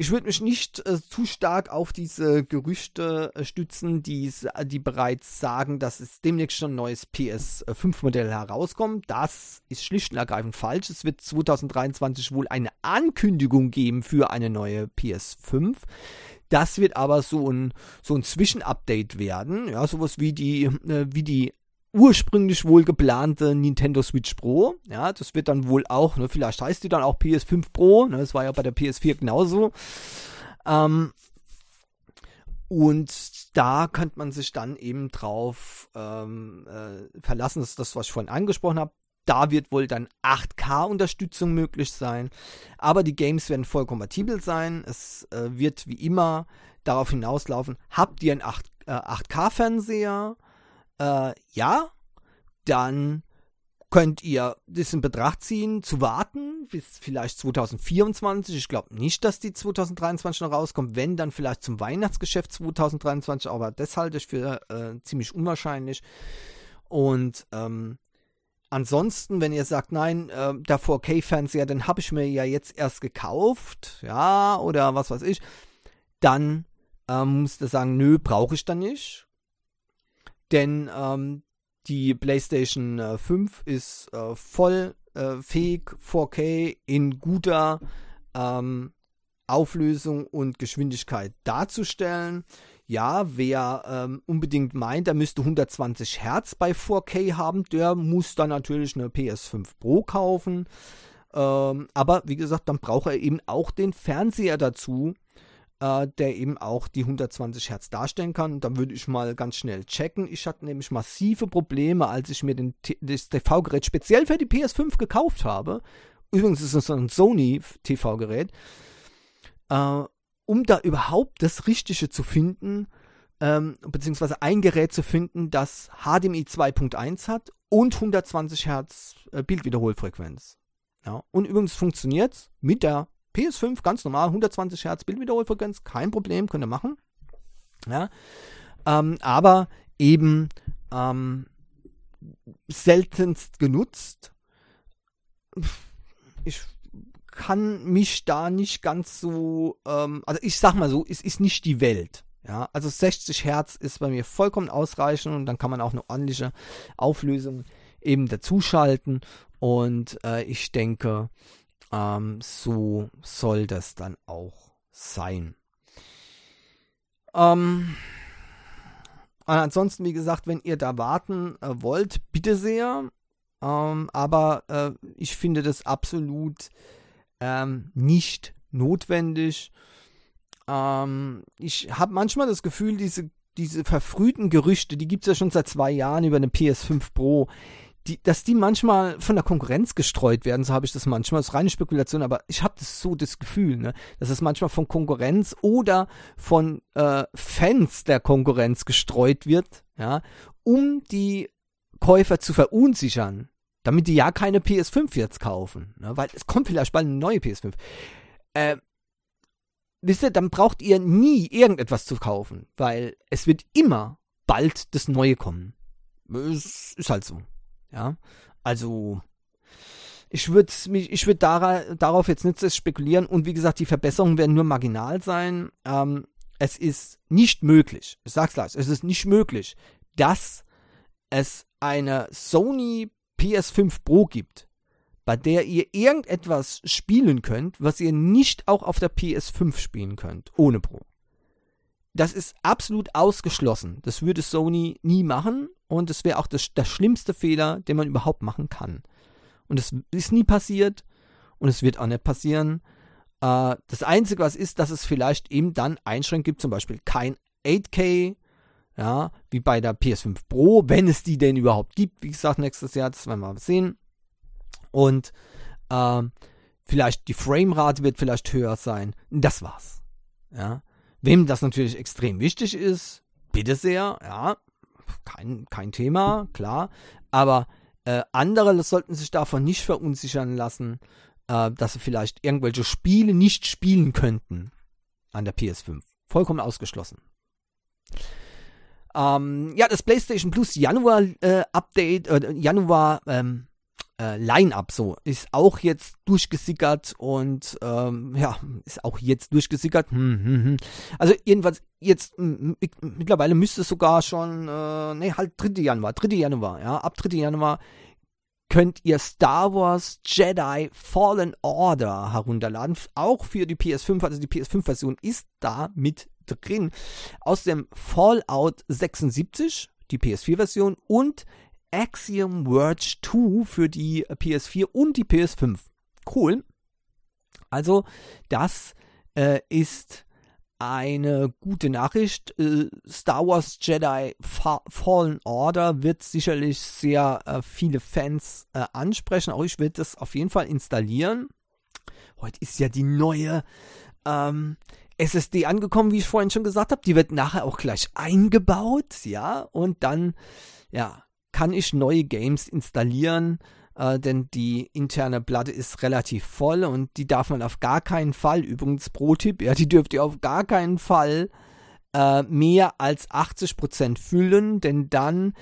Ich würde mich nicht äh, zu stark auf diese Gerüchte äh, stützen, die, die bereits sagen, dass es demnächst schon ein neues PS5-Modell herauskommt. Das ist schlicht und ergreifend falsch. Es wird 2023 wohl eine Ankündigung geben für eine neue PS5. Das wird aber so ein, so ein Zwischenupdate werden. Ja, sowas wie die, äh, wie die ursprünglich wohl geplante Nintendo Switch Pro. Ja, das wird dann wohl auch, ne, vielleicht heißt die dann auch PS5 Pro. Ne, das war ja bei der PS4 genauso. Ähm, und da könnte man sich dann eben drauf ähm, äh, verlassen, das ist das, was ich vorhin angesprochen habe. Da wird wohl dann 8K-Unterstützung möglich sein. Aber die Games werden voll kompatibel sein. Es äh, wird wie immer darauf hinauslaufen, habt ihr einen 8, äh, 8K-Fernseher? Äh, ja, dann könnt ihr das in Betracht ziehen, zu warten bis vielleicht 2024. Ich glaube nicht, dass die 2023 noch rauskommt. Wenn, dann vielleicht zum Weihnachtsgeschäft 2023. Aber das halte ich für äh, ziemlich unwahrscheinlich. Und ähm, ansonsten, wenn ihr sagt, nein, äh, der 4K-Fernseher, den habe ich mir ja jetzt erst gekauft, ja, oder was weiß ich, dann ähm, musst du sagen, nö, brauche ich dann nicht. Denn ähm, die PlayStation äh, 5 ist äh, voll äh, fähig, 4K in guter ähm, Auflösung und Geschwindigkeit darzustellen. Ja, wer ähm, unbedingt meint, er müsste 120 Hertz bei 4K haben, der muss dann natürlich eine PS5 Pro kaufen. Ähm, aber wie gesagt, dann braucht er eben auch den Fernseher dazu, äh, der eben auch die 120 Hertz darstellen kann. dann würde ich mal ganz schnell checken. Ich hatte nämlich massive Probleme, als ich mir den, das TV-Gerät speziell für die PS5 gekauft habe. Übrigens ist es ein Sony TV-Gerät. Äh, um da überhaupt das Richtige zu finden, ähm, beziehungsweise ein Gerät zu finden, das HDMI 2.1 hat und 120 Hertz äh, Bildwiederholfrequenz. Ja, und übrigens funktioniert es mit der PS5 ganz normal, 120 Hertz Bildwiederholfrequenz, kein Problem, könnt ihr machen. Ja, ähm, aber eben ähm, seltenst genutzt. Ich kann mich da nicht ganz so, ähm, also ich sag mal so, es ist nicht die Welt. Ja, also 60 Hertz ist bei mir vollkommen ausreichend und dann kann man auch eine ordentliche Auflösung eben dazuschalten und äh, ich denke, ähm, so soll das dann auch sein. Ähm, ansonsten, wie gesagt, wenn ihr da warten äh, wollt, bitte sehr. Ähm, aber äh, ich finde das absolut ähm, nicht notwendig. Ähm, ich habe manchmal das Gefühl, diese, diese verfrühten Gerüchte, die gibt es ja schon seit zwei Jahren über eine PS5 Pro, die, dass die manchmal von der Konkurrenz gestreut werden, so habe ich das manchmal, das ist reine Spekulation, aber ich habe das so das Gefühl, ne, dass es manchmal von Konkurrenz oder von äh, Fans der Konkurrenz gestreut wird, ja, um die Käufer zu verunsichern, damit die ja keine PS5 jetzt kaufen, ne, weil es kommt vielleicht bald eine neue PS5. Äh, wisst ihr, dann braucht ihr nie irgendetwas zu kaufen, weil es wird immer bald das Neue kommen. Es ist halt so. Ja, also ich würde ich würde dara, darauf jetzt nicht spekulieren und wie gesagt, die Verbesserungen werden nur marginal sein. Ähm, es ist nicht möglich, ich sag's gleich, es ist nicht möglich, dass es eine Sony PS5 Pro gibt, bei der ihr irgendetwas spielen könnt, was ihr nicht auch auf der PS5 spielen könnt, ohne Pro. Das ist absolut ausgeschlossen. Das würde Sony nie machen und es wäre auch das, der schlimmste Fehler, den man überhaupt machen kann. Und es ist nie passiert und es wird auch nicht passieren. Äh, das Einzige, was ist, dass es vielleicht eben dann Einschränkungen gibt, zum Beispiel kein 8K, ja, wie bei der PS5 Pro, wenn es die denn überhaupt gibt. Wie gesagt, nächstes Jahr, das werden wir mal sehen. Und äh, vielleicht die Framerate wird vielleicht höher sein. Das war's. Ja. Wem das natürlich extrem wichtig ist, bitte sehr, ja, kein, kein Thema, klar. Aber äh, andere sollten sich davon nicht verunsichern lassen, äh, dass sie vielleicht irgendwelche Spiele nicht spielen könnten an der PS5. Vollkommen ausgeschlossen. Ähm, ja, das PlayStation Plus Januar äh, Update, äh, Januar ähm, äh, Line-Up so ist auch jetzt durchgesickert und ähm, ja, ist auch jetzt durchgesickert. Hm, hm, hm. Also jedenfalls jetzt mittlerweile müsste es sogar schon, äh, nee, halt 3. Januar, 3. Januar, ja, ab 3. Januar könnt ihr Star Wars Jedi Fallen Order herunterladen, auch für die PS5, also die PS5-Version ist da mit drin aus dem Fallout 76, die PS4-Version und Axiom Verge 2 für die PS4 und die PS5. Cool. Also, das äh, ist eine gute Nachricht. Äh, Star Wars Jedi Fa Fallen Order wird sicherlich sehr äh, viele Fans äh, ansprechen. Auch ich werde das auf jeden Fall installieren. Heute ist ja die neue ähm, SSD angekommen, wie ich vorhin schon gesagt habe. Die wird nachher auch gleich eingebaut, ja, und dann, ja, kann ich neue Games installieren, äh, denn die interne Platte ist relativ voll und die darf man auf gar keinen Fall, übrigens Pro-Tipp, ja, die dürft ihr auf gar keinen Fall äh, mehr als 80% füllen, denn dann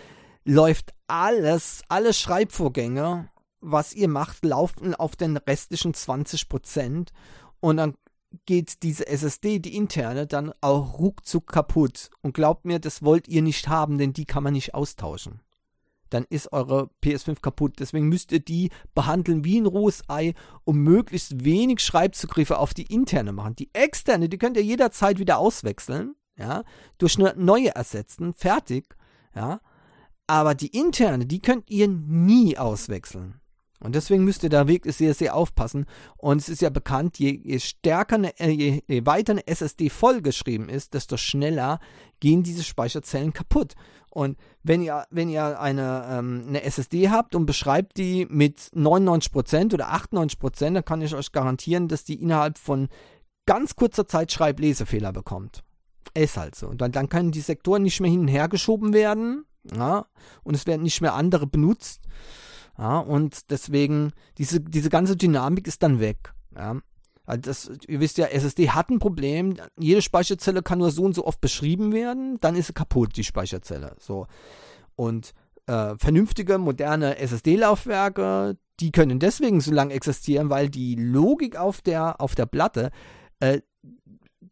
läuft alles, alle Schreibvorgänge, was ihr macht, laufen auf den restlichen 20% und dann geht diese SSD, die interne, dann auch ruckzuck kaputt. Und glaubt mir, das wollt ihr nicht haben, denn die kann man nicht austauschen. Dann ist eure PS5 kaputt. Deswegen müsst ihr die behandeln wie ein rohes Ei, um möglichst wenig Schreibzugriffe auf die interne machen. Die externe, die könnt ihr jederzeit wieder auswechseln, ja, durch eine neue ersetzen, fertig, ja. Aber die interne, die könnt ihr nie auswechseln. Und deswegen müsst ihr da wirklich sehr, sehr aufpassen. Und es ist ja bekannt, je, je stärker, eine, äh, je, je weiter eine SSD vollgeschrieben ist, desto schneller gehen diese Speicherzellen kaputt. Und wenn ihr, wenn ihr eine, ähm, eine SSD habt und beschreibt die mit 99% oder 98%, dann kann ich euch garantieren, dass die innerhalb von ganz kurzer Zeit Schreiblesefehler bekommt. Ist halt so. Und dann, dann können die Sektoren nicht mehr hin und her geschoben werden. Ja, und es werden nicht mehr andere benutzt. Ja, und deswegen, diese, diese ganze Dynamik ist dann weg. Ja. Also das, ihr wisst ja, SSD hat ein Problem. Jede Speicherzelle kann nur so und so oft beschrieben werden, dann ist sie kaputt, die Speicherzelle. So. Und äh, vernünftige, moderne SSD-Laufwerke, die können deswegen so lange existieren, weil die Logik auf der, auf der Platte, äh,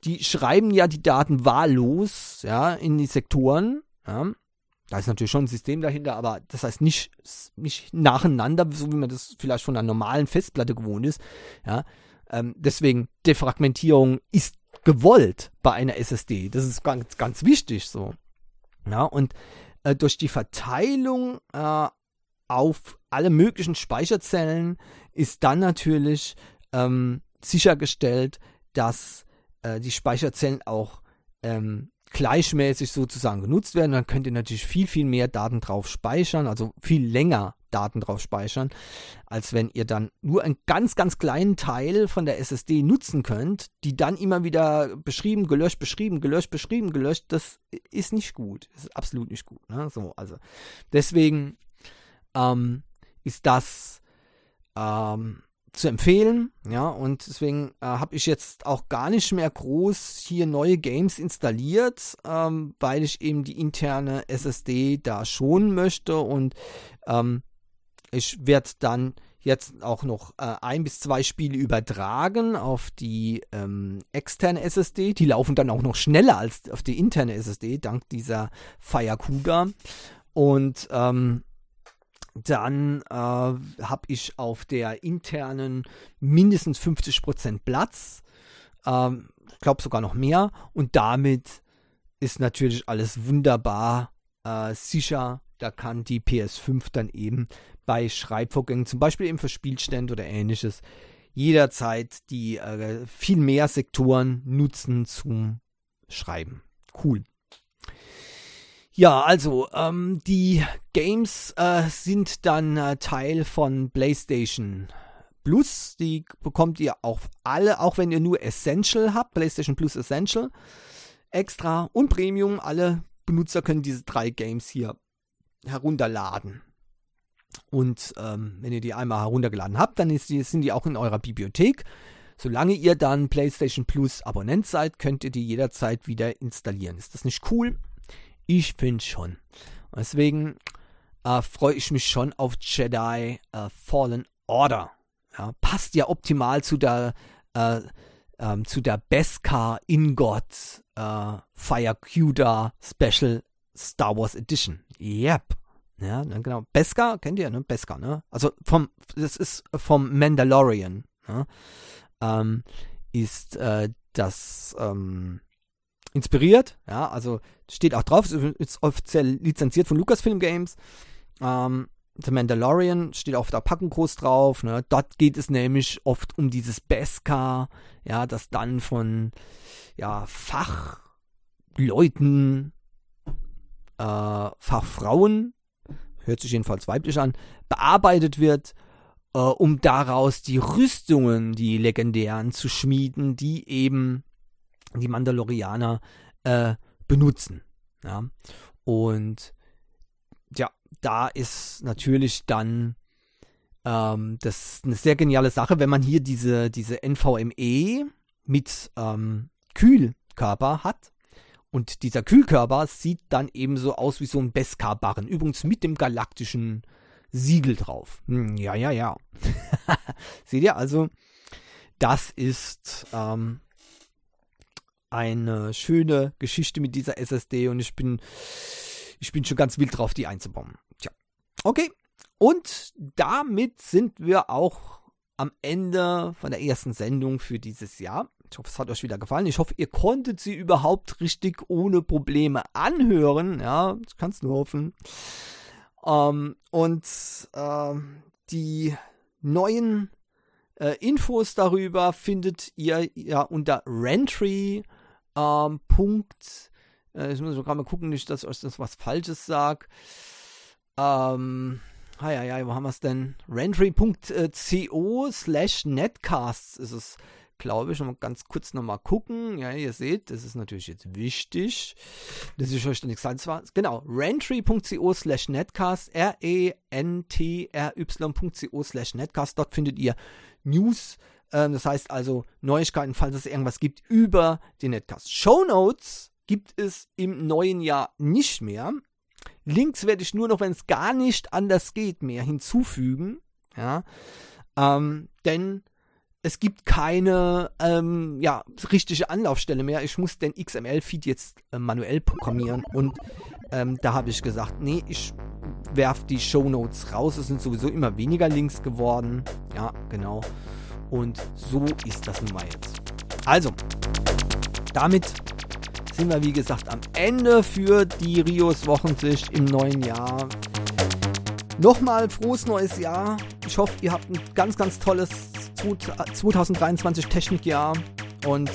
die schreiben ja die Daten wahllos, ja, in die Sektoren, ja, da ist natürlich schon ein System dahinter, aber das heißt nicht, nicht nacheinander, so wie man das vielleicht von einer normalen Festplatte gewohnt ist. Ja, ähm, deswegen Defragmentierung ist gewollt bei einer SSD. Das ist ganz, ganz wichtig so. Ja, und äh, durch die Verteilung äh, auf alle möglichen Speicherzellen ist dann natürlich ähm, sichergestellt, dass äh, die Speicherzellen auch ähm, gleichmäßig sozusagen genutzt werden. Dann könnt ihr natürlich viel, viel mehr Daten drauf speichern, also viel länger Daten drauf speichern, als wenn ihr dann nur einen ganz, ganz kleinen Teil von der SSD nutzen könnt, die dann immer wieder beschrieben, gelöscht, beschrieben, gelöscht, beschrieben, gelöscht. Das ist nicht gut. Das ist absolut nicht gut. Ne? So, also deswegen ähm, ist das ähm, zu empfehlen. Ja, und deswegen äh, habe ich jetzt auch gar nicht mehr groß hier neue Games installiert, ähm, weil ich eben die interne SSD da schonen möchte und ähm, ich werde dann jetzt auch noch äh, ein bis zwei Spiele übertragen auf die ähm, externe SSD. Die laufen dann auch noch schneller als auf die interne SSD, dank dieser Firecuda. Und ähm, dann äh, habe ich auf der internen mindestens 50% Platz. Ähm, ich glaube sogar noch mehr. Und damit ist natürlich alles wunderbar äh, sicher. Da kann die PS5 dann eben bei Schreibvorgängen, zum Beispiel eben für Spielstände oder ähnliches, jederzeit die äh, viel mehr Sektoren nutzen zum Schreiben. Cool. Ja, also ähm, die Games äh, sind dann äh, Teil von PlayStation Plus. Die bekommt ihr auch alle, auch wenn ihr nur Essential habt. PlayStation Plus Essential. Extra und Premium. Alle Benutzer können diese drei Games hier herunterladen. Und ähm, wenn ihr die einmal heruntergeladen habt, dann die, sind die auch in eurer Bibliothek. Solange ihr dann PlayStation Plus Abonnent seid, könnt ihr die jederzeit wieder installieren. Ist das nicht cool? Ich finde schon. Deswegen äh, freue ich mich schon auf Jedi äh, Fallen Order. Ja, passt ja optimal zu der äh, ähm, zu der Beskar Ingot äh, Fire Cuda Special Star Wars Edition. Yep. Ja, genau. Beskar, kennt ihr, ne? Beskar, ne? Also vom, das ist vom Mandalorian, ne? ähm, ist äh, das ähm, inspiriert, ja, also steht auch drauf, ist offiziell lizenziert von Lucasfilm Games. Ähm, The Mandalorian steht auf der Packung groß drauf. Ne? Dort geht es nämlich oft um dieses Beskar, ja, das dann von ja, Fachleuten, äh, Fachfrauen hört sich jedenfalls weiblich an, bearbeitet wird, äh, um daraus die Rüstungen, die legendären, zu schmieden, die eben die Mandalorianer äh, benutzen. Ja? Und ja, da ist natürlich dann ähm, das eine sehr geniale Sache, wenn man hier diese, diese NVMe mit ähm, Kühlkörper hat. Und dieser Kühlkörper sieht dann ebenso aus wie so ein Beskar-Barren. Übrigens mit dem galaktischen Siegel drauf. Hm, ja, ja, ja. Seht ihr also, das ist ähm, eine schöne Geschichte mit dieser SSD und ich bin, ich bin schon ganz wild drauf, die einzubauen. Tja. Okay. Und damit sind wir auch am Ende von der ersten Sendung für dieses Jahr. Ich hoffe, es hat euch wieder gefallen. Ich hoffe, ihr konntet sie überhaupt richtig ohne Probleme anhören. Ja, ich kann es nur hoffen. Ähm, und äh, die neuen äh, Infos darüber findet ihr ja unter Rentry. Ähm, Punkt. Äh, ich muss gerade mal gucken, nicht, dass ich euch das was Falsches sage. Ähm, ah ja, ja, wo haben wir es denn? Rentry.co slash netcasts ist es glaube ich, nochmal ganz kurz nochmal gucken. Ja, ihr seht, das ist natürlich jetzt wichtig, dass ich euch da nichts sagen war. Genau, rentry.co slash netcast, R-E-N-T-R-Y.co slash netcast. Dort findet ihr News, äh, das heißt also Neuigkeiten, falls es irgendwas gibt über den Netcast. Show Notes gibt es im neuen Jahr nicht mehr. Links werde ich nur noch, wenn es gar nicht anders geht, mehr hinzufügen. Ja, ähm, denn es gibt keine ähm, ja, richtige Anlaufstelle mehr. Ich muss den XML-Feed jetzt äh, manuell programmieren und ähm, da habe ich gesagt, nee, ich werfe die Show Notes raus. Es sind sowieso immer weniger Links geworden. Ja, genau. Und so ist das nun mal jetzt. Also, damit sind wir wie gesagt am Ende für die Rios Wochensicht im neuen Jahr. Nochmal frohes neues Jahr. Ich hoffe, ihr habt ein ganz, ganz tolles 2023 Technikjahr und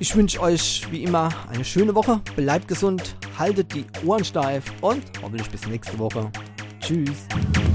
ich wünsche euch wie immer eine schöne Woche. Bleibt gesund, haltet die Ohren steif und hoffentlich bis nächste Woche. Tschüss.